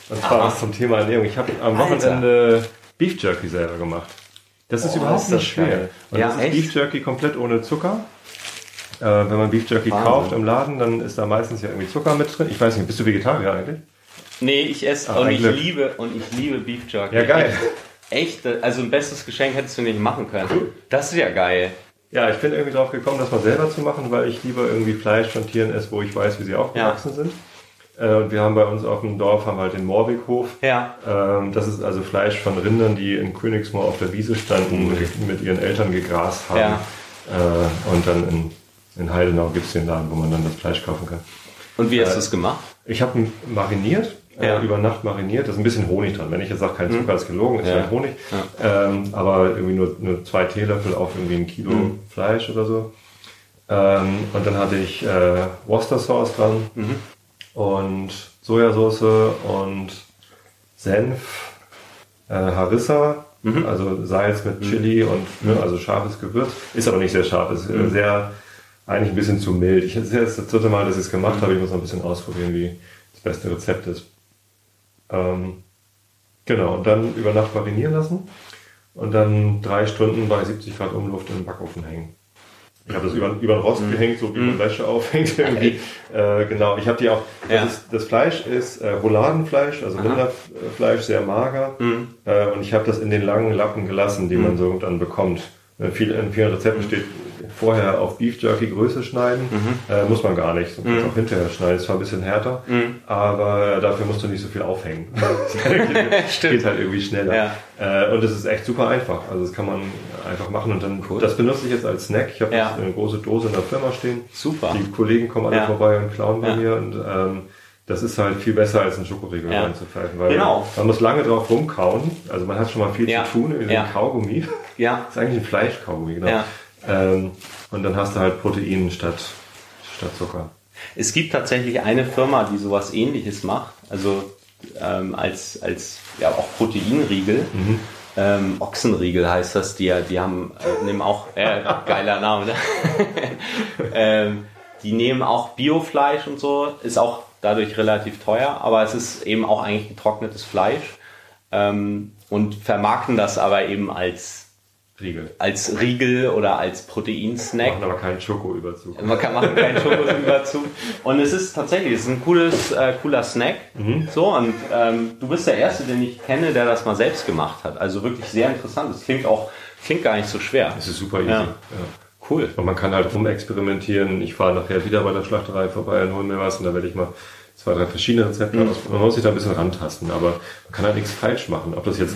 Und zwar was zum Thema Ernährung. Ich habe am Wochenende Alter. Beef Jerky selber gemacht. Das ist oh, überhaupt ist nicht schwer. Geil. Und ja, das ist echt? Beef Jerky komplett ohne Zucker. Äh, wenn man Beef Jerky Wahnsinn. kauft im Laden, dann ist da meistens ja irgendwie Zucker mit drin. Ich weiß nicht, bist du Vegetarier eigentlich? Nee, ich esse Ach, und ich Glück. liebe und ich liebe Beef Jerky. Ja, geil. Echt, also ein bestes Geschenk hättest du nicht machen können. Das ist ja geil. Ja, ich bin irgendwie drauf gekommen, das mal selber zu machen, weil ich lieber irgendwie Fleisch von Tieren esse, wo ich weiß, wie sie aufgewachsen ja. sind. Äh, und wir haben bei uns auf dem Dorf haben halt den Moorweghof. Ja. Ähm, das ist also Fleisch von Rindern, die in Königsmoor auf der Wiese standen, mhm. mit ihren Eltern gegrast haben. Ja. Äh, und dann in, in Heidenau gibt es den Laden, wo man dann das Fleisch kaufen kann. Und wie hast äh, du es gemacht? Ich habe ihn mariniert ja. über Nacht mariniert. Da ist ein bisschen Honig dran. Wenn ich jetzt sage, kein Zucker mhm. ist gelogen, ist ja. halt Honig. Ja. Ähm, aber irgendwie nur, nur zwei Teelöffel auf irgendwie ein Kilo mhm. Fleisch oder so. Ähm, und dann hatte ich äh, Worcester Sauce dran mhm. Und Sojasauce und Senf, äh, Harissa, mhm. also Salz mit mhm. Chili und ne, also scharfes Gewürz. Ist aber nicht sehr scharf, ist äh, mhm. sehr eigentlich ein bisschen zu mild. Ich, das ist jetzt das dritte Mal, dass ich es gemacht habe. Ich muss noch ein bisschen ausprobieren, wie das beste Rezept ist. Ähm, genau, und dann über Nacht marinieren lassen und dann drei Stunden bei 70 Grad Umluft in den Backofen hängen. Ich habe das über, über den Rost mhm. gehängt, so wie man mhm. Wäsche aufhängt irgendwie. Äh, genau, ich habe die auch, ja. das, ist, das, Fleisch ist äh, Rouladenfleisch, also Aha. Rinderfleisch, sehr mager. Mhm. Äh, und ich habe das in den langen Lappen gelassen, die mhm. man so dann bekommt. In vielen, in vielen Rezepten steht vorher auf Beef Jerky Größe schneiden. Mhm. Äh, muss man gar nicht. Du kannst mhm. auch hinterher schneiden. Ist zwar ein bisschen härter, mhm. aber dafür musst du nicht so viel aufhängen. geht, geht halt irgendwie schneller. Ja. Äh, und es ist echt super einfach. Also das kann man einfach machen. Und dann, cool. das benutze ich jetzt als Snack. Ich habe ja. eine große Dose in der Firma stehen. Super. Die Kollegen kommen alle ja. vorbei und klauen bei mir. Und ähm, das ist halt viel besser als ein Schokoriegel ja. reinzupfeifen, weil genau. man muss lange drauf rumkauen. Also man hat schon mal viel ja. zu tun in ja. Kaugummi. Ja. Das ist eigentlich ein Fleischkaugummi, genau. Ja. Ähm, und dann hast du halt Protein statt, statt Zucker. Es gibt tatsächlich eine Firma, die sowas ähnliches macht. Also ähm, als, als ja auch Proteinriegel. Mhm. Ähm, Ochsenriegel heißt das, die, die haben, äh, nehmen auch, äh, geiler Name, ne? ähm, die nehmen auch Biofleisch und so, ist auch dadurch relativ teuer, aber es ist eben auch eigentlich getrocknetes Fleisch ähm, und vermarkten das aber eben als Riegel. Als Riegel oder als Proteinsnack. Machen aber keinen Schokoüberzug. Man kann machen keinen Schokoüberzug. Und es ist tatsächlich, es ist ein cooles, äh, cooler Snack. Mhm. So, und ähm, du bist der Erste, den ich kenne, der das mal selbst gemacht hat. Also wirklich sehr interessant. Es klingt auch, klingt gar nicht so schwer. Es ist super easy. Ja. Ja. Cool. Und man kann halt rumexperimentieren. Ich fahre nachher wieder bei der Schlachterei vorbei und hole mir was und da werde ich mal zwei, drei verschiedene Rezepte mhm. Man muss sich da ein bisschen rantasten, aber man kann halt nichts falsch machen. Ob das jetzt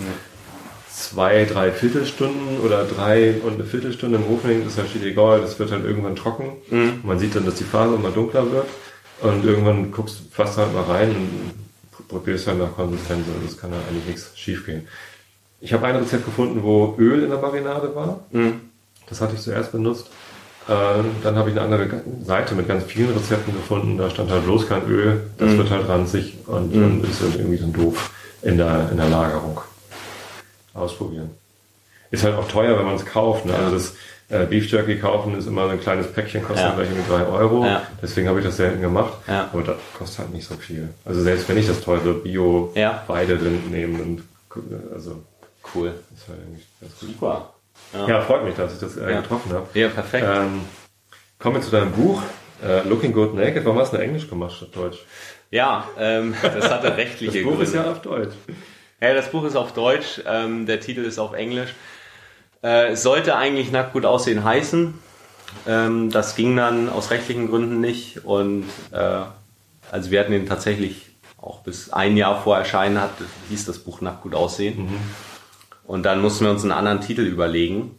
zwei, drei Viertelstunden oder drei und eine Viertelstunde im Ofen hängt, ist halt egal. Das wird halt irgendwann trocken. Mhm. Man sieht dann, dass die Farbe immer dunkler wird. Und irgendwann guckst du fast halt mal rein und probierst halt nach Konsistenz. Und das kann halt eigentlich nichts schief gehen. Ich habe ein Rezept gefunden, wo Öl in der Marinade war. Mhm. Das hatte ich zuerst benutzt. Ähm, dann habe ich eine andere Seite mit ganz vielen Rezepten gefunden. Da stand halt bloß kein Öl. Das mm. wird halt ranzig und dann ist das irgendwie dann doof in der, in der Lagerung. Ausprobieren. Ist halt auch teuer, wenn man es kauft. Ne? Ja. Also das äh, Beef Jerky kaufen ist immer so ein kleines Päckchen, kostet ja. gleich irgendwie drei Euro. Ja. Deswegen habe ich das selten gemacht. Ja. Aber das kostet halt nicht so viel. Also selbst wenn ich das teure Bio-Weiderind nehme, und, also cool. Ist halt irgendwie ganz gut. Super. Ja. freut mich, dass ich das äh, getroffen habe. Ja, perfekt. Ähm, kommen wir zu deinem Buch, äh, Looking Good Naked. Warum hast du Englisch gemacht statt Deutsch? Ja, ähm, das hatte rechtliche Gründe. Das Buch Gründe. ist ja auf Deutsch. Ja, das Buch ist auf Deutsch, ähm, der Titel ist auf Englisch. Äh, es sollte eigentlich nackt gut aussehen heißen. Ähm, das ging dann aus rechtlichen Gründen nicht und äh, also wir hatten ihn tatsächlich auch bis ein Jahr vor Erscheinen hat, hieß das Buch nackt gut aussehen. Mhm. Und dann mussten wir uns einen anderen Titel überlegen.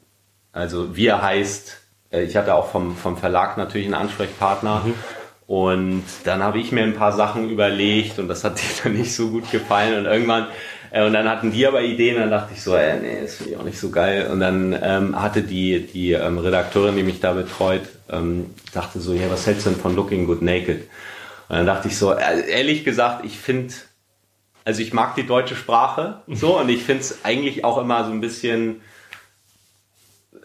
Also wie er heißt, äh, ich hatte auch vom, vom Verlag natürlich einen Ansprechpartner. Mhm. Und dann habe ich mir ein paar Sachen überlegt und das hat dir dann nicht so gut gefallen. Und irgendwann, und dann hatten die aber Ideen, dann dachte ich so, äh, nee, das finde ich auch nicht so geil. Und dann ähm, hatte die, die ähm, Redakteurin, die mich da betreut, ähm, dachte so, ja, was hältst du denn von Looking Good Naked? Und dann dachte ich so, äh, ehrlich gesagt, ich finde also ich mag die deutsche Sprache so und ich finde es eigentlich auch immer so ein bisschen,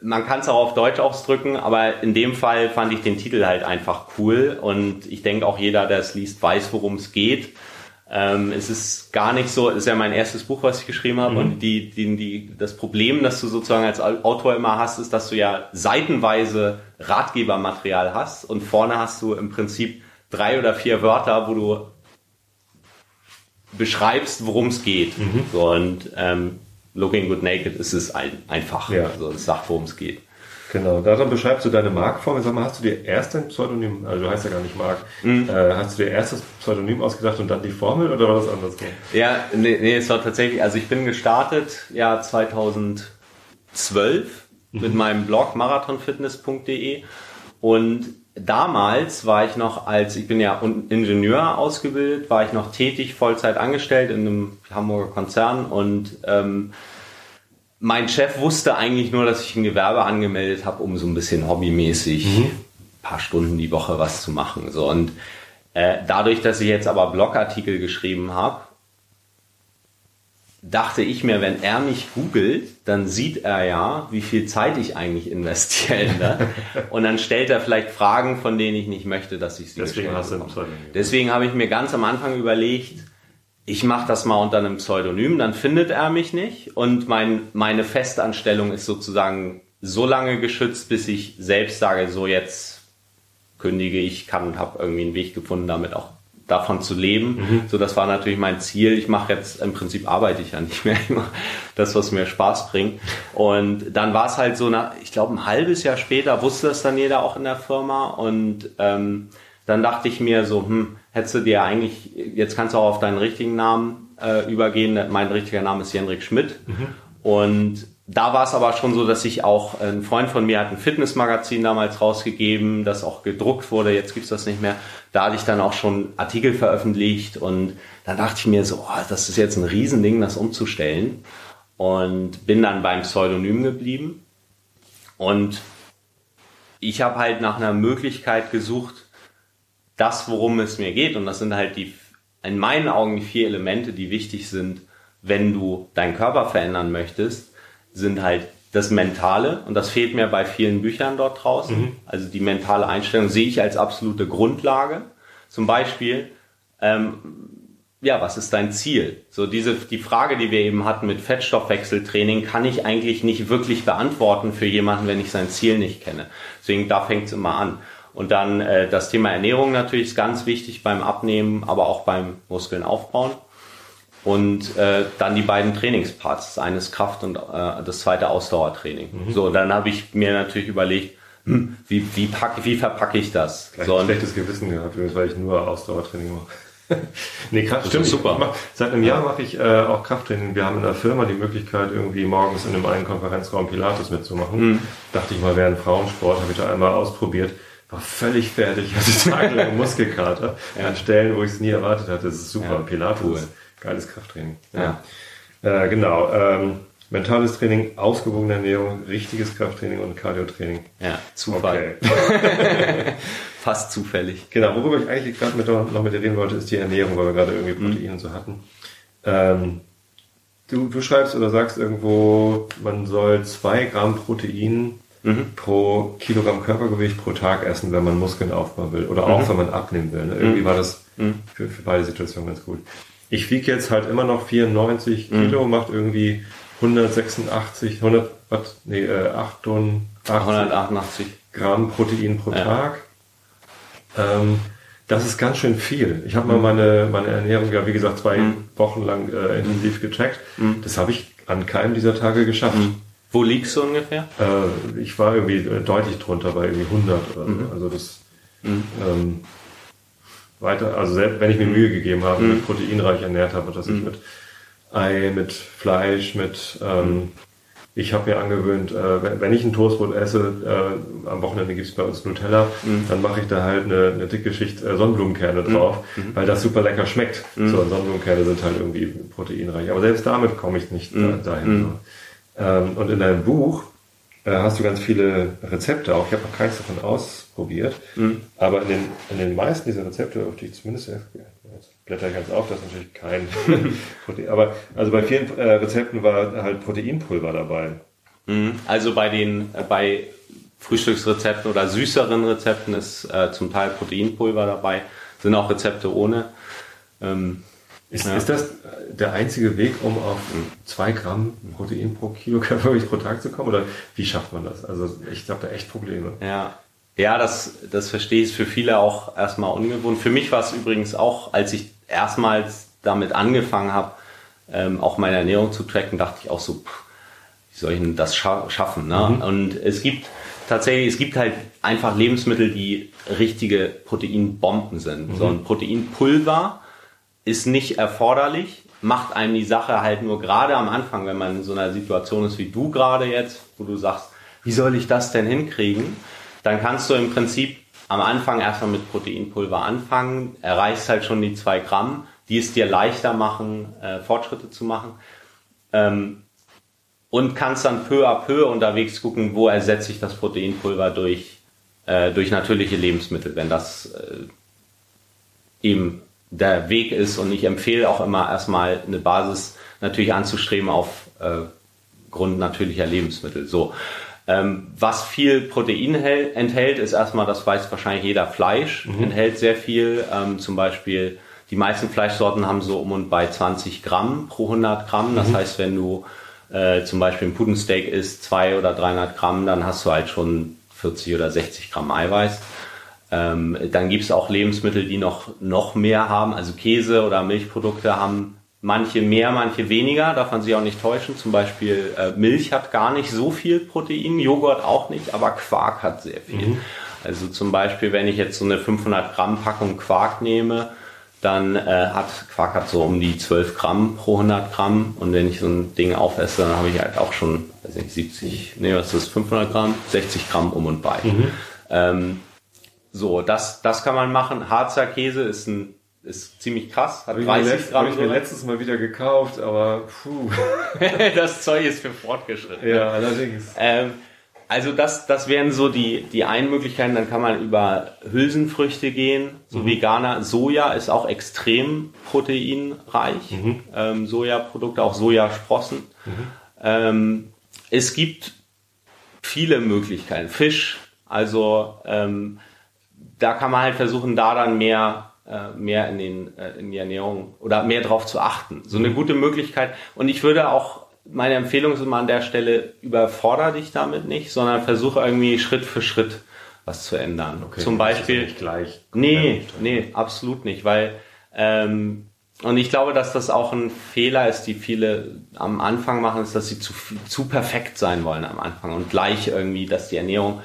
man kann es auch auf Deutsch ausdrücken, aber in dem Fall fand ich den Titel halt einfach cool und ich denke auch jeder, der es liest, weiß, worum es geht. Ähm, es ist gar nicht so, es ist ja mein erstes Buch, was ich geschrieben habe mhm. und die, die, die, das Problem, das du sozusagen als Autor immer hast, ist, dass du ja seitenweise Ratgebermaterial hast und vorne hast du im Prinzip drei oder vier Wörter, wo du beschreibst, worum es geht. Mhm. So, und ähm, Looking Good Naked ist es ein, einfach. Ja. Also es sagt, worum es geht. Genau, daran beschreibst du deine Markform. Sag mal, hast du dir erst ein Pseudonym, also du heißt ja gar nicht Mark, mhm. äh, hast du dir erst das Pseudonym ausgedacht und dann die Formel oder war das anders? Ja, nee, nee, es war tatsächlich, also ich bin gestartet, ja, 2012 mhm. mit meinem Blog marathonfitness.de und damals war ich noch als, ich bin ja Ingenieur ausgebildet, war ich noch tätig, Vollzeit angestellt in einem Hamburger Konzern und ähm, mein Chef wusste eigentlich nur, dass ich ein Gewerbe angemeldet habe, um so ein bisschen hobbymäßig mhm. paar Stunden die Woche was zu machen. So und äh, dadurch, dass ich jetzt aber Blogartikel geschrieben habe, dachte ich mir, wenn er mich googelt, dann sieht er ja, wie viel Zeit ich eigentlich investiere. Ne? Und dann stellt er vielleicht Fragen, von denen ich nicht möchte, dass ich sie Deswegen hast du Deswegen habe ich mir ganz am Anfang überlegt, ich mache das mal unter einem Pseudonym, dann findet er mich nicht. Und mein, meine Festanstellung ist sozusagen so lange geschützt, bis ich selbst sage, so jetzt kündige ich, kann und habe irgendwie einen Weg gefunden, damit auch davon zu leben. Mhm. So, das war natürlich mein Ziel. Ich mache jetzt, im Prinzip arbeite ich ja nicht mehr. Ich mache das, was mir Spaß bringt. Und dann war es halt so, nach, ich glaube, ein halbes Jahr später wusste das dann jeder auch in der Firma. Und ähm, dann dachte ich mir so, hm, hättest du dir eigentlich, jetzt kannst du auch auf deinen richtigen Namen äh, übergehen. Mein richtiger Name ist Jendrik Schmidt. Mhm. Und da war es aber schon so, dass ich auch, ein Freund von mir hat ein Fitnessmagazin damals rausgegeben, das auch gedruckt wurde, jetzt gibt's das nicht mehr. Da hatte ich dann auch schon Artikel veröffentlicht und dann dachte ich mir so, oh, das ist jetzt ein Riesending, das umzustellen. Und bin dann beim Pseudonym geblieben. Und ich habe halt nach einer Möglichkeit gesucht, das, worum es mir geht. Und das sind halt die, in meinen Augen die vier Elemente, die wichtig sind, wenn du deinen Körper verändern möchtest sind halt das Mentale und das fehlt mir bei vielen Büchern dort draußen. Mhm. Also die mentale Einstellung sehe ich als absolute Grundlage. Zum Beispiel, ähm, ja, was ist dein Ziel? So diese die Frage, die wir eben hatten mit Fettstoffwechseltraining, kann ich eigentlich nicht wirklich beantworten für jemanden, wenn ich sein Ziel nicht kenne. Deswegen da fängt es immer an. Und dann äh, das Thema Ernährung natürlich ist ganz wichtig beim Abnehmen, aber auch beim Muskeln aufbauen. Und äh, dann die beiden Trainingsparts. Das eine ist Kraft und äh, das zweite Ausdauertraining. Mhm. So, dann habe ich mir natürlich überlegt, hm, wie, wie, pack, wie verpacke ich das? Gleich so, ein schlechtes Gewissen gehabt, weil ich nur Ausdauertraining mache. nee, Kraft, stimmt, super. Mach, seit einem Jahr mache ich äh, auch Krafttraining. Wir haben in der Firma die Möglichkeit, irgendwie morgens in einem einen Konferenzraum Pilates mitzumachen. Mhm. Dachte ich mal, wäre ein Frauensport, habe ich da einmal ausprobiert. War völlig fertig, hatte tagelang Muskelkater ja. an Stellen, wo ich es nie erwartet hatte. Das ist super. Ja, Pilates. Cool Geiles Krafttraining. Ja. ja. Äh, genau. Ähm, mentales Training, ausgewogene Ernährung, richtiges Krafttraining und Cardiotraining. Ja, Zufall. Okay. Fast zufällig. Genau, worüber ich eigentlich gerade noch mit dir reden wollte, ist die Ernährung, weil wir gerade irgendwie mhm. Proteine mhm. und so hatten. Ähm, du, du schreibst oder sagst irgendwo, man soll zwei Gramm Protein mhm. pro Kilogramm Körpergewicht pro Tag essen, wenn man Muskeln aufbauen will. Oder auch, mhm. wenn man abnehmen will. Ne? Irgendwie mhm. war das mhm. für, für beide Situationen ganz gut ich wiege jetzt halt immer noch 94 mhm. Kilo, macht irgendwie 186, 100, was, nee, äh, 88, 188 Gramm Protein pro ja. Tag. Ähm, das ist ganz schön viel. Ich habe mal meine, meine Ernährung ja, wie gesagt, zwei mhm. Wochen lang äh, intensiv getrackt. Mhm. Das habe ich an keinem dieser Tage geschafft. Mhm. Wo liegst du ungefähr? Äh, ich war irgendwie äh, deutlich drunter, bei irgendwie 100 oder so. Mhm. Also das, ähm, weiter, also selbst wenn ich mir mhm. Mühe gegeben habe, mhm. mit proteinreich ernährt habe, dass ich mhm. mit Ei, mit Fleisch, mit ähm, mhm. ich habe mir angewöhnt, äh, wenn, ich ein Toastbrot esse, äh, am Wochenende gibt's bei uns Nutella, mhm. dann mache ich da halt eine, eine dicke Schicht äh, Sonnenblumenkerne drauf, mhm. weil das super lecker schmeckt. So, Sonnenblumenkerne sind halt irgendwie proteinreich. Aber selbst damit komme ich nicht da, dahin. So. Ähm, und in deinem Buch äh, hast du ganz viele Rezepte auch. Ich habe noch keins davon ausprobiert. Mhm. Aber in den, in den meisten dieser Rezepte, auf die ich zumindest jetzt blätter ich ganz auf, das ist natürlich kein Protein. Aber also bei vielen äh, Rezepten war halt Proteinpulver dabei. Mhm. Also bei den äh, bei Frühstücksrezepten oder süßeren Rezepten ist äh, zum Teil Proteinpulver dabei, sind auch Rezepte ohne. Ähm, ist, ja. ist das der einzige Weg, um auf zwei Gramm Protein pro Kilo Körpergewicht pro Tag zu kommen? Oder wie schafft man das? Also ich habe da echt Probleme. Ja, ja das, das verstehe ich für viele auch erstmal ungewohnt. Für mich war es übrigens auch, als ich erstmals damit angefangen habe, ähm, auch meine Ernährung zu tracken, dachte ich auch so, pff, wie soll ich denn das scha schaffen? Ne? Mhm. Und es gibt tatsächlich, es gibt halt einfach Lebensmittel, die richtige Proteinbomben sind. Mhm. So ein Proteinpulver ist nicht erforderlich, macht einem die Sache halt nur gerade am Anfang, wenn man in so einer Situation ist wie du gerade jetzt, wo du sagst, wie soll ich das denn hinkriegen? Dann kannst du im Prinzip am Anfang erstmal mit Proteinpulver anfangen, erreichst halt schon die zwei Gramm, die es dir leichter machen, äh, Fortschritte zu machen. Ähm, und kannst dann peu à peu unterwegs gucken, wo ersetze ich das Proteinpulver durch, äh, durch natürliche Lebensmittel, wenn das äh, eben der Weg ist. Und ich empfehle auch immer erstmal eine Basis natürlich anzustreben auf äh, Grund natürlicher Lebensmittel. So. Ähm, was viel Protein enthält, ist erstmal, das weiß wahrscheinlich jeder, Fleisch mhm. enthält sehr viel. Ähm, zum Beispiel, die meisten Fleischsorten haben so um und bei 20 Gramm pro 100 Gramm. Das mhm. heißt, wenn du äh, zum Beispiel ein Pudensteak isst, 200 oder 300 Gramm, dann hast du halt schon 40 oder 60 Gramm Eiweiß. Ähm, dann gibt es auch Lebensmittel, die noch, noch mehr haben. Also Käse oder Milchprodukte haben manche mehr, manche weniger. Darf man sich auch nicht täuschen. Zum Beispiel äh, Milch hat gar nicht so viel Protein, Joghurt auch nicht, aber Quark hat sehr viel. Mhm. Also zum Beispiel, wenn ich jetzt so eine 500 Gramm Packung Quark nehme, dann äh, hat Quark hat so um die 12 Gramm pro 100 Gramm und wenn ich so ein Ding aufesse, dann habe ich halt auch schon, weiß nicht, 70, nee, was ist das, 500 Gramm, 60 Gramm um und bei. Mhm. Ähm, so, das, das kann man machen. Harzer Käse ist ein ist ziemlich krass, hat 30 Gramm. Habe ich mir letztes Mal wieder gekauft, aber puh. das Zeug ist für fortgeschritten. Ja, allerdings. Ähm, also das, das wären so die, die einen Möglichkeiten. Dann kann man über Hülsenfrüchte gehen, so mhm. Veganer. Soja ist auch extrem proteinreich. Mhm. Ähm, Sojaprodukte, auch Sojasprossen. Mhm. Ähm, es gibt viele Möglichkeiten. Fisch, also ähm, da kann man halt versuchen, da dann mehr äh, mehr in, den, äh, in die Ernährung oder mehr drauf zu achten. So eine gute Möglichkeit. Und ich würde auch meine Empfehlung ist immer an der Stelle, überfordere dich damit nicht, sondern versuche irgendwie Schritt für Schritt was zu ändern. Okay, Zum Beispiel. nicht gleich. Nee, nee, absolut nicht, weil, ähm, und ich glaube, dass das auch ein Fehler ist, die viele am Anfang machen, ist, dass sie zu, zu perfekt sein wollen am Anfang und gleich irgendwie, dass die Ernährung,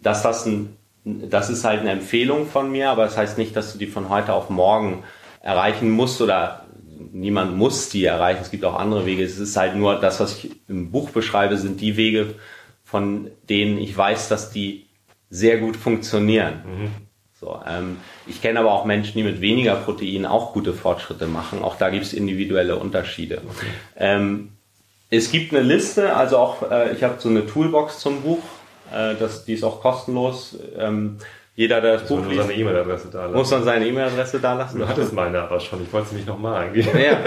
dass das ein, das ist halt eine Empfehlung von mir, aber das heißt nicht, dass du die von heute auf morgen erreichen musst oder niemand muss die erreichen. Es gibt auch andere Wege. Es ist halt nur das, was ich im Buch beschreibe, sind die Wege, von denen ich weiß, dass die sehr gut funktionieren. Mhm. So, ähm, ich kenne aber auch Menschen, die mit weniger Protein auch gute Fortschritte machen. Auch da gibt es individuelle Unterschiede. Okay. Ähm, es gibt eine Liste, also auch äh, ich habe so eine Toolbox zum Buch. Äh, das, die ist auch kostenlos. Ähm, jeder, der das Buch liest, seine E-Mail-Adresse da lassen. muss dann seine E-Mail-Adresse da lassen. Du hattest meine aber schon, ich wollte sie nicht nochmal eingeben. Ja,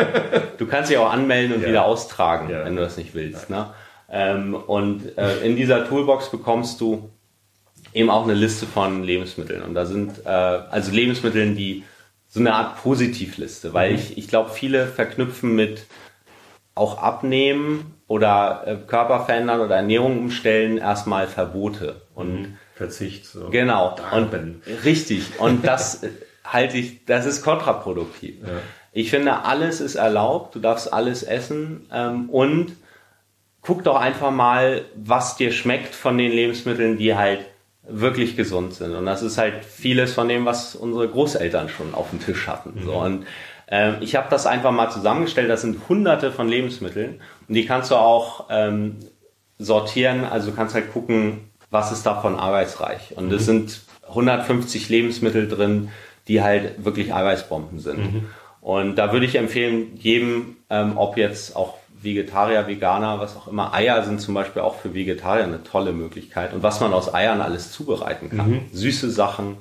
du kannst sie auch anmelden und ja. wieder austragen, ja. wenn du das nicht willst. Ne? Ähm, und äh, in dieser Toolbox bekommst du eben auch eine Liste von Lebensmitteln. Und da sind äh, also Lebensmitteln, die so eine Art Positivliste, weil mhm. ich, ich glaube, viele verknüpfen mit auch abnehmen oder äh, Körper verändern oder Ernährung umstellen erstmal Verbote. Und mhm Verzicht. So. Genau. Und, richtig. Und das halte ich, das ist kontraproduktiv. Ja. Ich finde, alles ist erlaubt, du darfst alles essen ähm, und guck doch einfach mal, was dir schmeckt von den Lebensmitteln, die halt wirklich gesund sind. Und das ist halt vieles von dem, was unsere Großeltern schon auf dem Tisch hatten. Mhm. So. Und ähm, ich habe das einfach mal zusammengestellt. Das sind hunderte von Lebensmitteln und die kannst du auch ähm, sortieren. Also du kannst halt gucken, was ist davon arbeitsreich. Und es mhm. sind 150 Lebensmittel drin, die halt wirklich Eiweißbomben sind. Mhm. Und da würde ich empfehlen, jedem, ähm, ob jetzt auch Vegetarier, Veganer, was auch immer, Eier sind zum Beispiel auch für Vegetarier eine tolle Möglichkeit. Und was man aus Eiern alles zubereiten kann. Mhm. Süße Sachen,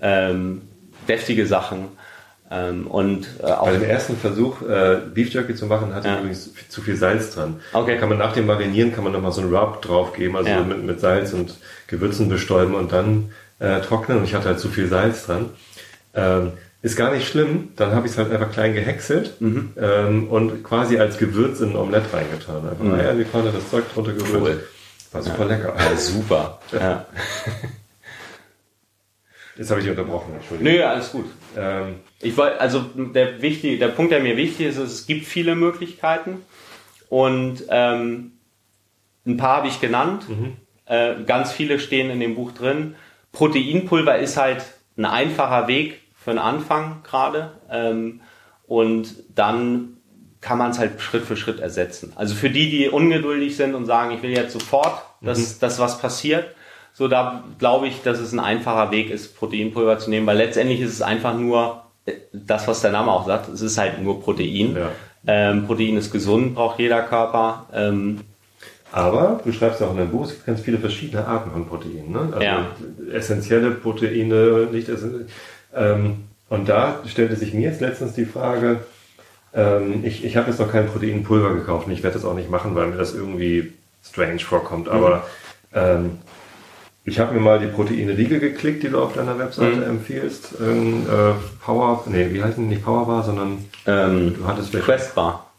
ähm, deftige Sachen. Ähm, und äh, auch Bei dem ersten Versuch, äh, Beef Jerky zu machen, hatte ja. übrigens zu viel Salz dran. Okay. Kann man nach dem Marinieren kann man nochmal so einen Rub draufgeben, also ja. mit, mit Salz und Gewürzen bestäuben und dann äh, trocknen. Und ich hatte halt zu viel Salz dran. Ähm, ist gar nicht schlimm, dann habe ich es halt einfach klein gehäckselt mhm. ähm, und quasi als Gewürz in ein Omelett reingetan. Einfach mhm. Eier das Zeug drunter gerührt. Cool. War super ja. lecker. Ja, super. ja. Jetzt habe ich dich unterbrochen, Entschuldigung. Nö, alles gut. Ähm, ich wollte, also der wichtige, der Punkt, der mir wichtig ist, ist, es gibt viele Möglichkeiten und ähm, ein paar habe ich genannt. Mhm. Äh, ganz viele stehen in dem Buch drin. Proteinpulver ist halt ein einfacher Weg für einen Anfang gerade ähm, und dann kann man es halt Schritt für Schritt ersetzen. Also für die, die ungeduldig sind und sagen, ich will jetzt sofort, dass, mhm. dass was passiert, so, da glaube ich, dass es ein einfacher Weg ist, Proteinpulver zu nehmen, weil letztendlich ist es einfach nur äh, das, was der Name auch sagt. Es ist halt nur Protein. Ja. Ähm, Protein ist gesund, braucht jeder Körper. Ähm, aber du schreibst ja auch in deinem Buch, es gibt ganz viele verschiedene Arten von Proteinen. Ne? Also ja. essentielle Proteine, nicht essentielle. Ähm, und da stellte sich mir jetzt letztens die Frage, ähm, ich, ich habe jetzt noch kein Proteinpulver gekauft und ich werde das auch nicht machen, weil mir das irgendwie strange vorkommt. Aber mhm. ähm, ich habe mir mal die Proteinriegel geklickt, die du auf deiner Webseite mhm. empfiehlst. Ähm, äh, Power, nee, wie heißen die nicht Powerbar, sondern ähm, du hattest welche. Questbar.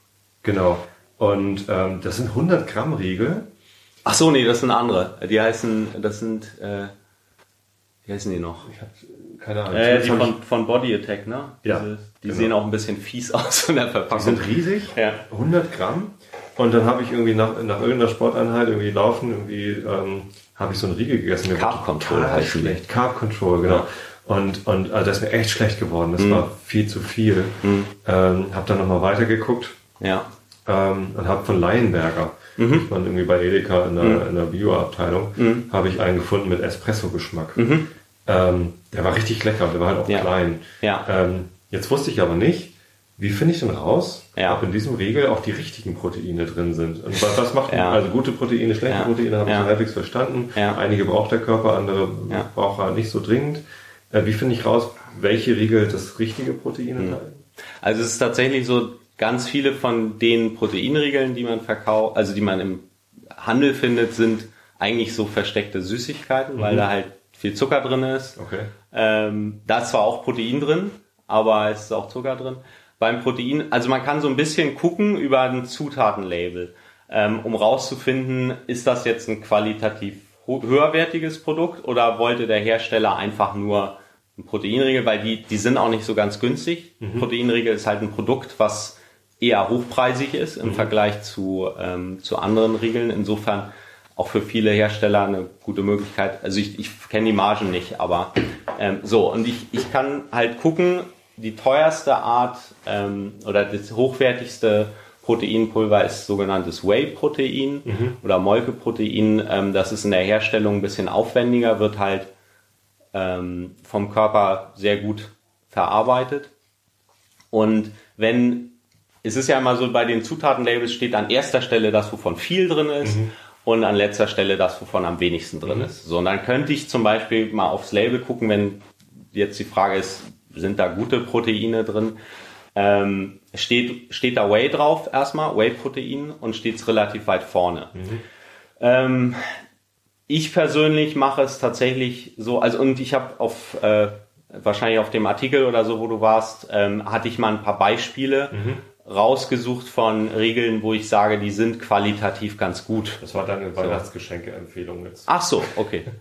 Genau. Und ähm, das sind 100 Gramm Riegel. Ach so, nee, das sind andere. Die heißen, das sind, äh, Wie heißen die noch? Ich hab keine Ahnung. Äh, die von, von Body Attack, ne? Ja, Diese, die genau. sehen auch ein bisschen fies aus in der Die Verpackung. sind riesig, Ja. 100 Gramm. Und dann habe ich irgendwie nach, nach irgendeiner Sporteinheit irgendwie laufen, irgendwie ähm, habe ich so einen Riegel gegessen. Mir Carb Control die. schlecht. Carb Control, genau. Ja. Und, und also das ist mir echt schlecht geworden. Mhm. Das war viel zu viel. Ähm, habe dann nochmal weitergeguckt Ja. ähm, und habe von Leinberger, Mhm. ich war irgendwie bei Edeka in der, in der Bio-Abteilung, habe ich einen gefunden mit Espresso-Geschmack. Ähm, der war richtig lecker, der war halt auch Mhm. Ja. klein. Ja. Ähm, jetzt wusste ich aber nicht, wie finde ich denn raus, Ja. ob in diesem Riegel auch die richtigen Proteine drin sind. Und was, was macht Ja. also gute Proteine, schlechte Ja. Proteine, habe ich so halbwegs verstanden. Einige braucht der Körper, andere braucht er nicht so dringend. Äh, wie finde ich raus, welche Riegel das richtige Protein Mhm. enthalten? Also es ist tatsächlich so, ganz viele von den Proteinriegeln, die man verkauft, also die man im Handel findet, sind eigentlich so versteckte Süßigkeiten, weil da halt viel Zucker drin ist. Okay. Ähm, da ist zwar auch Protein drin, aber es ist auch Zucker drin. Beim Protein, also man kann so ein bisschen gucken über ein Zutatenlabel, ähm, um rauszufinden, ist das jetzt ein qualitativ höherwertiges Produkt oder wollte der Hersteller einfach nur ein Proteinriegel, weil die, die sind auch nicht so ganz günstig. Proteinriegel ist halt ein Produkt, was eher hochpreisig ist im Vergleich zu, ähm, zu anderen Riegeln. Insofern auch für viele Hersteller eine gute Möglichkeit. Also ich, ich kenne die Margen nicht, aber ähm, so und ich, ich kann halt gucken, die teuerste Art ähm, oder das hochwertigste Proteinpulver ist sogenanntes Whey-Protein oder Molkeprotein. Ähm, das ist in der Herstellung ein bisschen aufwendiger, wird halt ähm, vom Körper sehr gut verarbeitet. Und wenn, es ist ja immer so, bei den Zutatenlabels steht an erster Stelle das, wovon viel drin ist und an letzter Stelle das, wovon am wenigsten drin ist. So, und dann könnte ich zum Beispiel mal aufs Label gucken, wenn jetzt die Frage ist, sind da gute Proteine drin? Ähm, steht, steht da Whey drauf erstmal, Whey-Protein und steht's relativ weit vorne. Ähm, ich persönlich mache es tatsächlich so, also und ich habe auf äh, wahrscheinlich auf dem Artikel oder so, wo du warst, ähm, hatte ich mal ein paar Beispiele rausgesucht von Regeln, wo ich sage, die sind qualitativ ganz gut. Das war deine Weihnachtsgeschenke-Empfehlung jetzt. Ach so, okay.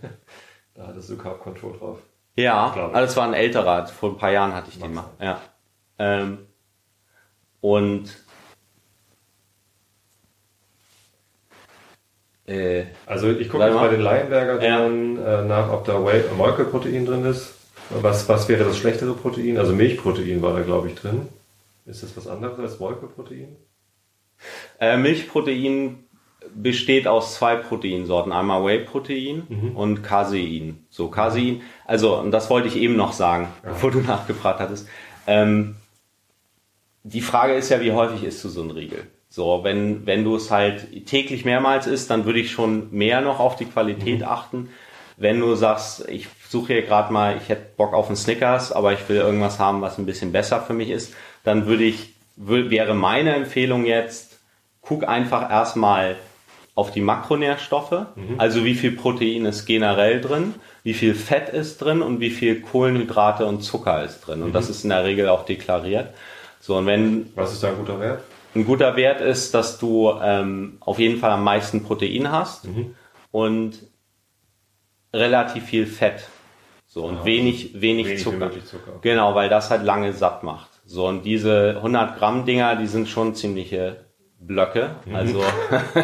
Da hattest du Carb Control drauf. Ja, Glaub ich. also das war ein älterer, vor ein paar Jahren hatte ich den mal. Ja. Ähm, und äh, Also ich gucke jetzt mal. bei den Leinberger Ja. dann äh, nach, ob da Molkeprotein drin ist. Was, was wäre das schlechtere Protein? Also Milchprotein war da, glaube ich, drin. Ist das was anderes als Molkeprotein? Äh, Milchprotein besteht aus zwei Proteinsorten. Einmal Whey-Protein und Casein. So, Casein, also, und das wollte ich eben noch sagen, bevor du nachgefragt hattest. Ähm, die Frage ist ja, wie häufig isst du so ein Riegel? So, wenn, wenn du es halt täglich mehrmals isst, dann würde ich schon mehr noch auf die Qualität achten. Wenn du sagst, ich suche hier gerade mal, ich hätte Bock auf einen Snickers, aber ich will irgendwas haben, was ein bisschen besser für mich ist, dann würde ich, wäre meine Empfehlung jetzt, guck einfach erstmal auf die Makronährstoffe, also wie viel Protein ist generell drin, wie viel Fett ist drin und wie viel Kohlenhydrate und Zucker ist drin. Und das ist in der Regel auch deklariert. So, und wenn Was ist da ein guter Wert? ein guter Wert ist, dass du ähm, auf jeden Fall am meisten Protein hast und relativ viel Fett. So, und wenig, wenig, wenig wie Zucker. Zucker. Genau, weil das halt lange satt macht. So, und diese 100 Gramm Dinger, die sind schon ziemliche Blöcke. Also,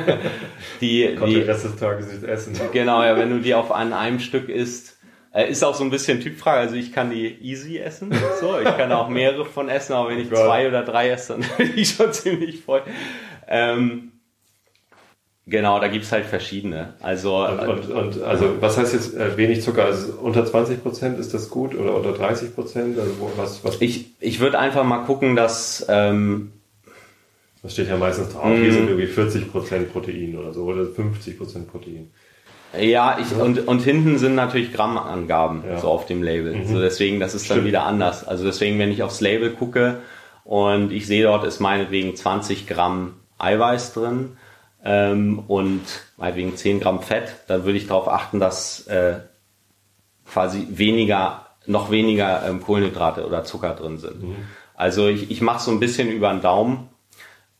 die, Kommt die, Rest des Tages nicht essen. Genau, ja, wenn du die auf an einem Stück isst, äh, ist auch so ein bisschen Typfrage. Also ich kann die easy essen, so, ich kann auch mehrere von essen, aber wenn ich Gott. zwei oder drei esse, dann bin ich schon ziemlich voll. Ähm, genau, da gibt's halt verschiedene. Also Und, und, und also was heißt jetzt äh, wenig Zucker? Also unter 20 Prozent ist das gut oder unter 30 Prozent? Also was, was, ich, ich würde einfach mal gucken, dass ähm, das steht ja meistens drauf. Hier sind irgendwie 40 Prozent Protein oder so oder 50 Prozent Protein. Ja, ich, und, und hinten sind natürlich Grammangaben Ja. so auf dem Label. So deswegen, das ist dann Stimmt. wieder anders. Also deswegen, wenn ich aufs Label gucke und ich sehe dort ist meinetwegen 20 Gramm Eiweiß drin ähm, und meinetwegen 10 Gramm Fett, dann würde ich darauf achten, dass äh, quasi weniger, noch weniger ähm, Kohlenhydrate oder Zucker drin sind. Also ich, ich mache so ein bisschen über den Daumen.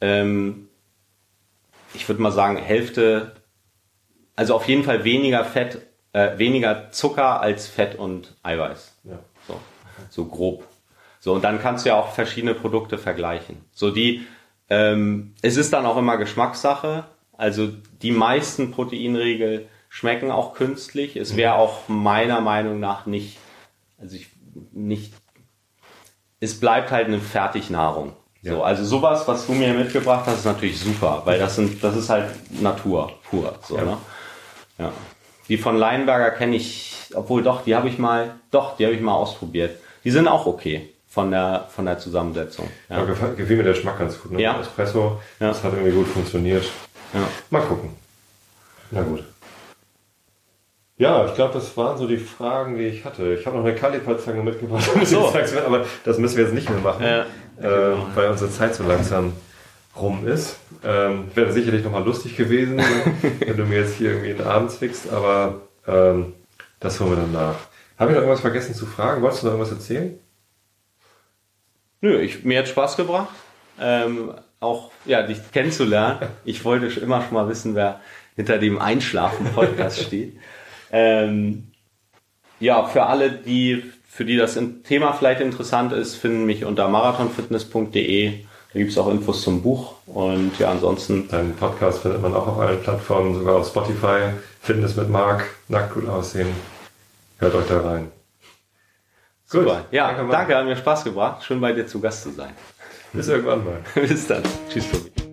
Ähm, ich würde mal sagen, Hälfte also auf jeden Fall weniger Fett, äh, weniger Zucker als Fett und Eiweiß. Ja. So, so grob. So, und dann kannst du ja auch verschiedene Produkte vergleichen. So die, ähm, es ist dann auch immer Geschmackssache. Also die meisten Proteinriegel schmecken auch künstlich. Es wäre auch meiner Meinung nach nicht, also ich nicht, es bleibt halt eine Fertignahrung. Ja. So, also sowas, was du mir mitgebracht hast, ist natürlich super, weil das sind, das ist halt Natur pur. So, ja. Ne? ja. Die von Leinberger kenne ich, obwohl doch, die habe ich mal, doch, die habe ich mal ausprobiert. Die sind auch okay von der, von der Zusammensetzung. Ja, ja gefiel, gefiel mir der Geschmack ganz gut. Ne? Ja. Espresso, ja. das hat irgendwie gut funktioniert. Ja. Mal gucken. Na gut. Ja, ich glaube, das waren so die Fragen, die ich hatte. Ich habe noch eine Kaliperzange mitgebracht, so. aber das müssen wir jetzt nicht mehr machen, ja. Äh, weil unsere Zeit so langsam rum ist. Ähm, Wäre sicherlich nochmal lustig gewesen, wenn du mir jetzt hier irgendwie einen Abend fixst, aber ähm, das holen wir dann nach. Habe ich noch irgendwas vergessen zu fragen? Wolltest du noch irgendwas erzählen? Nö, ich, mir hat Spaß gebracht. Ähm, auch ja, dich kennenzulernen. Ich wollte schon immer schon mal wissen, wer hinter dem Einschlafen-Podcast steht. Ähm, ja, für alle, die, für die das Thema vielleicht interessant ist, finden mich unter marathonfitness.de. Da gibt es auch Infos zum Buch und ja, ansonsten. Deinen Podcast findet man auch auf allen Plattformen, sogar auf Spotify. Fitness mit Marc, nackt gut aussehen. Hört euch da rein. Super. Ja, danke, danke, hat mir Spaß gebracht. Schön bei dir zu Gast zu sein. Bis irgendwann mal. Bis dann. Tschüss, Tobi.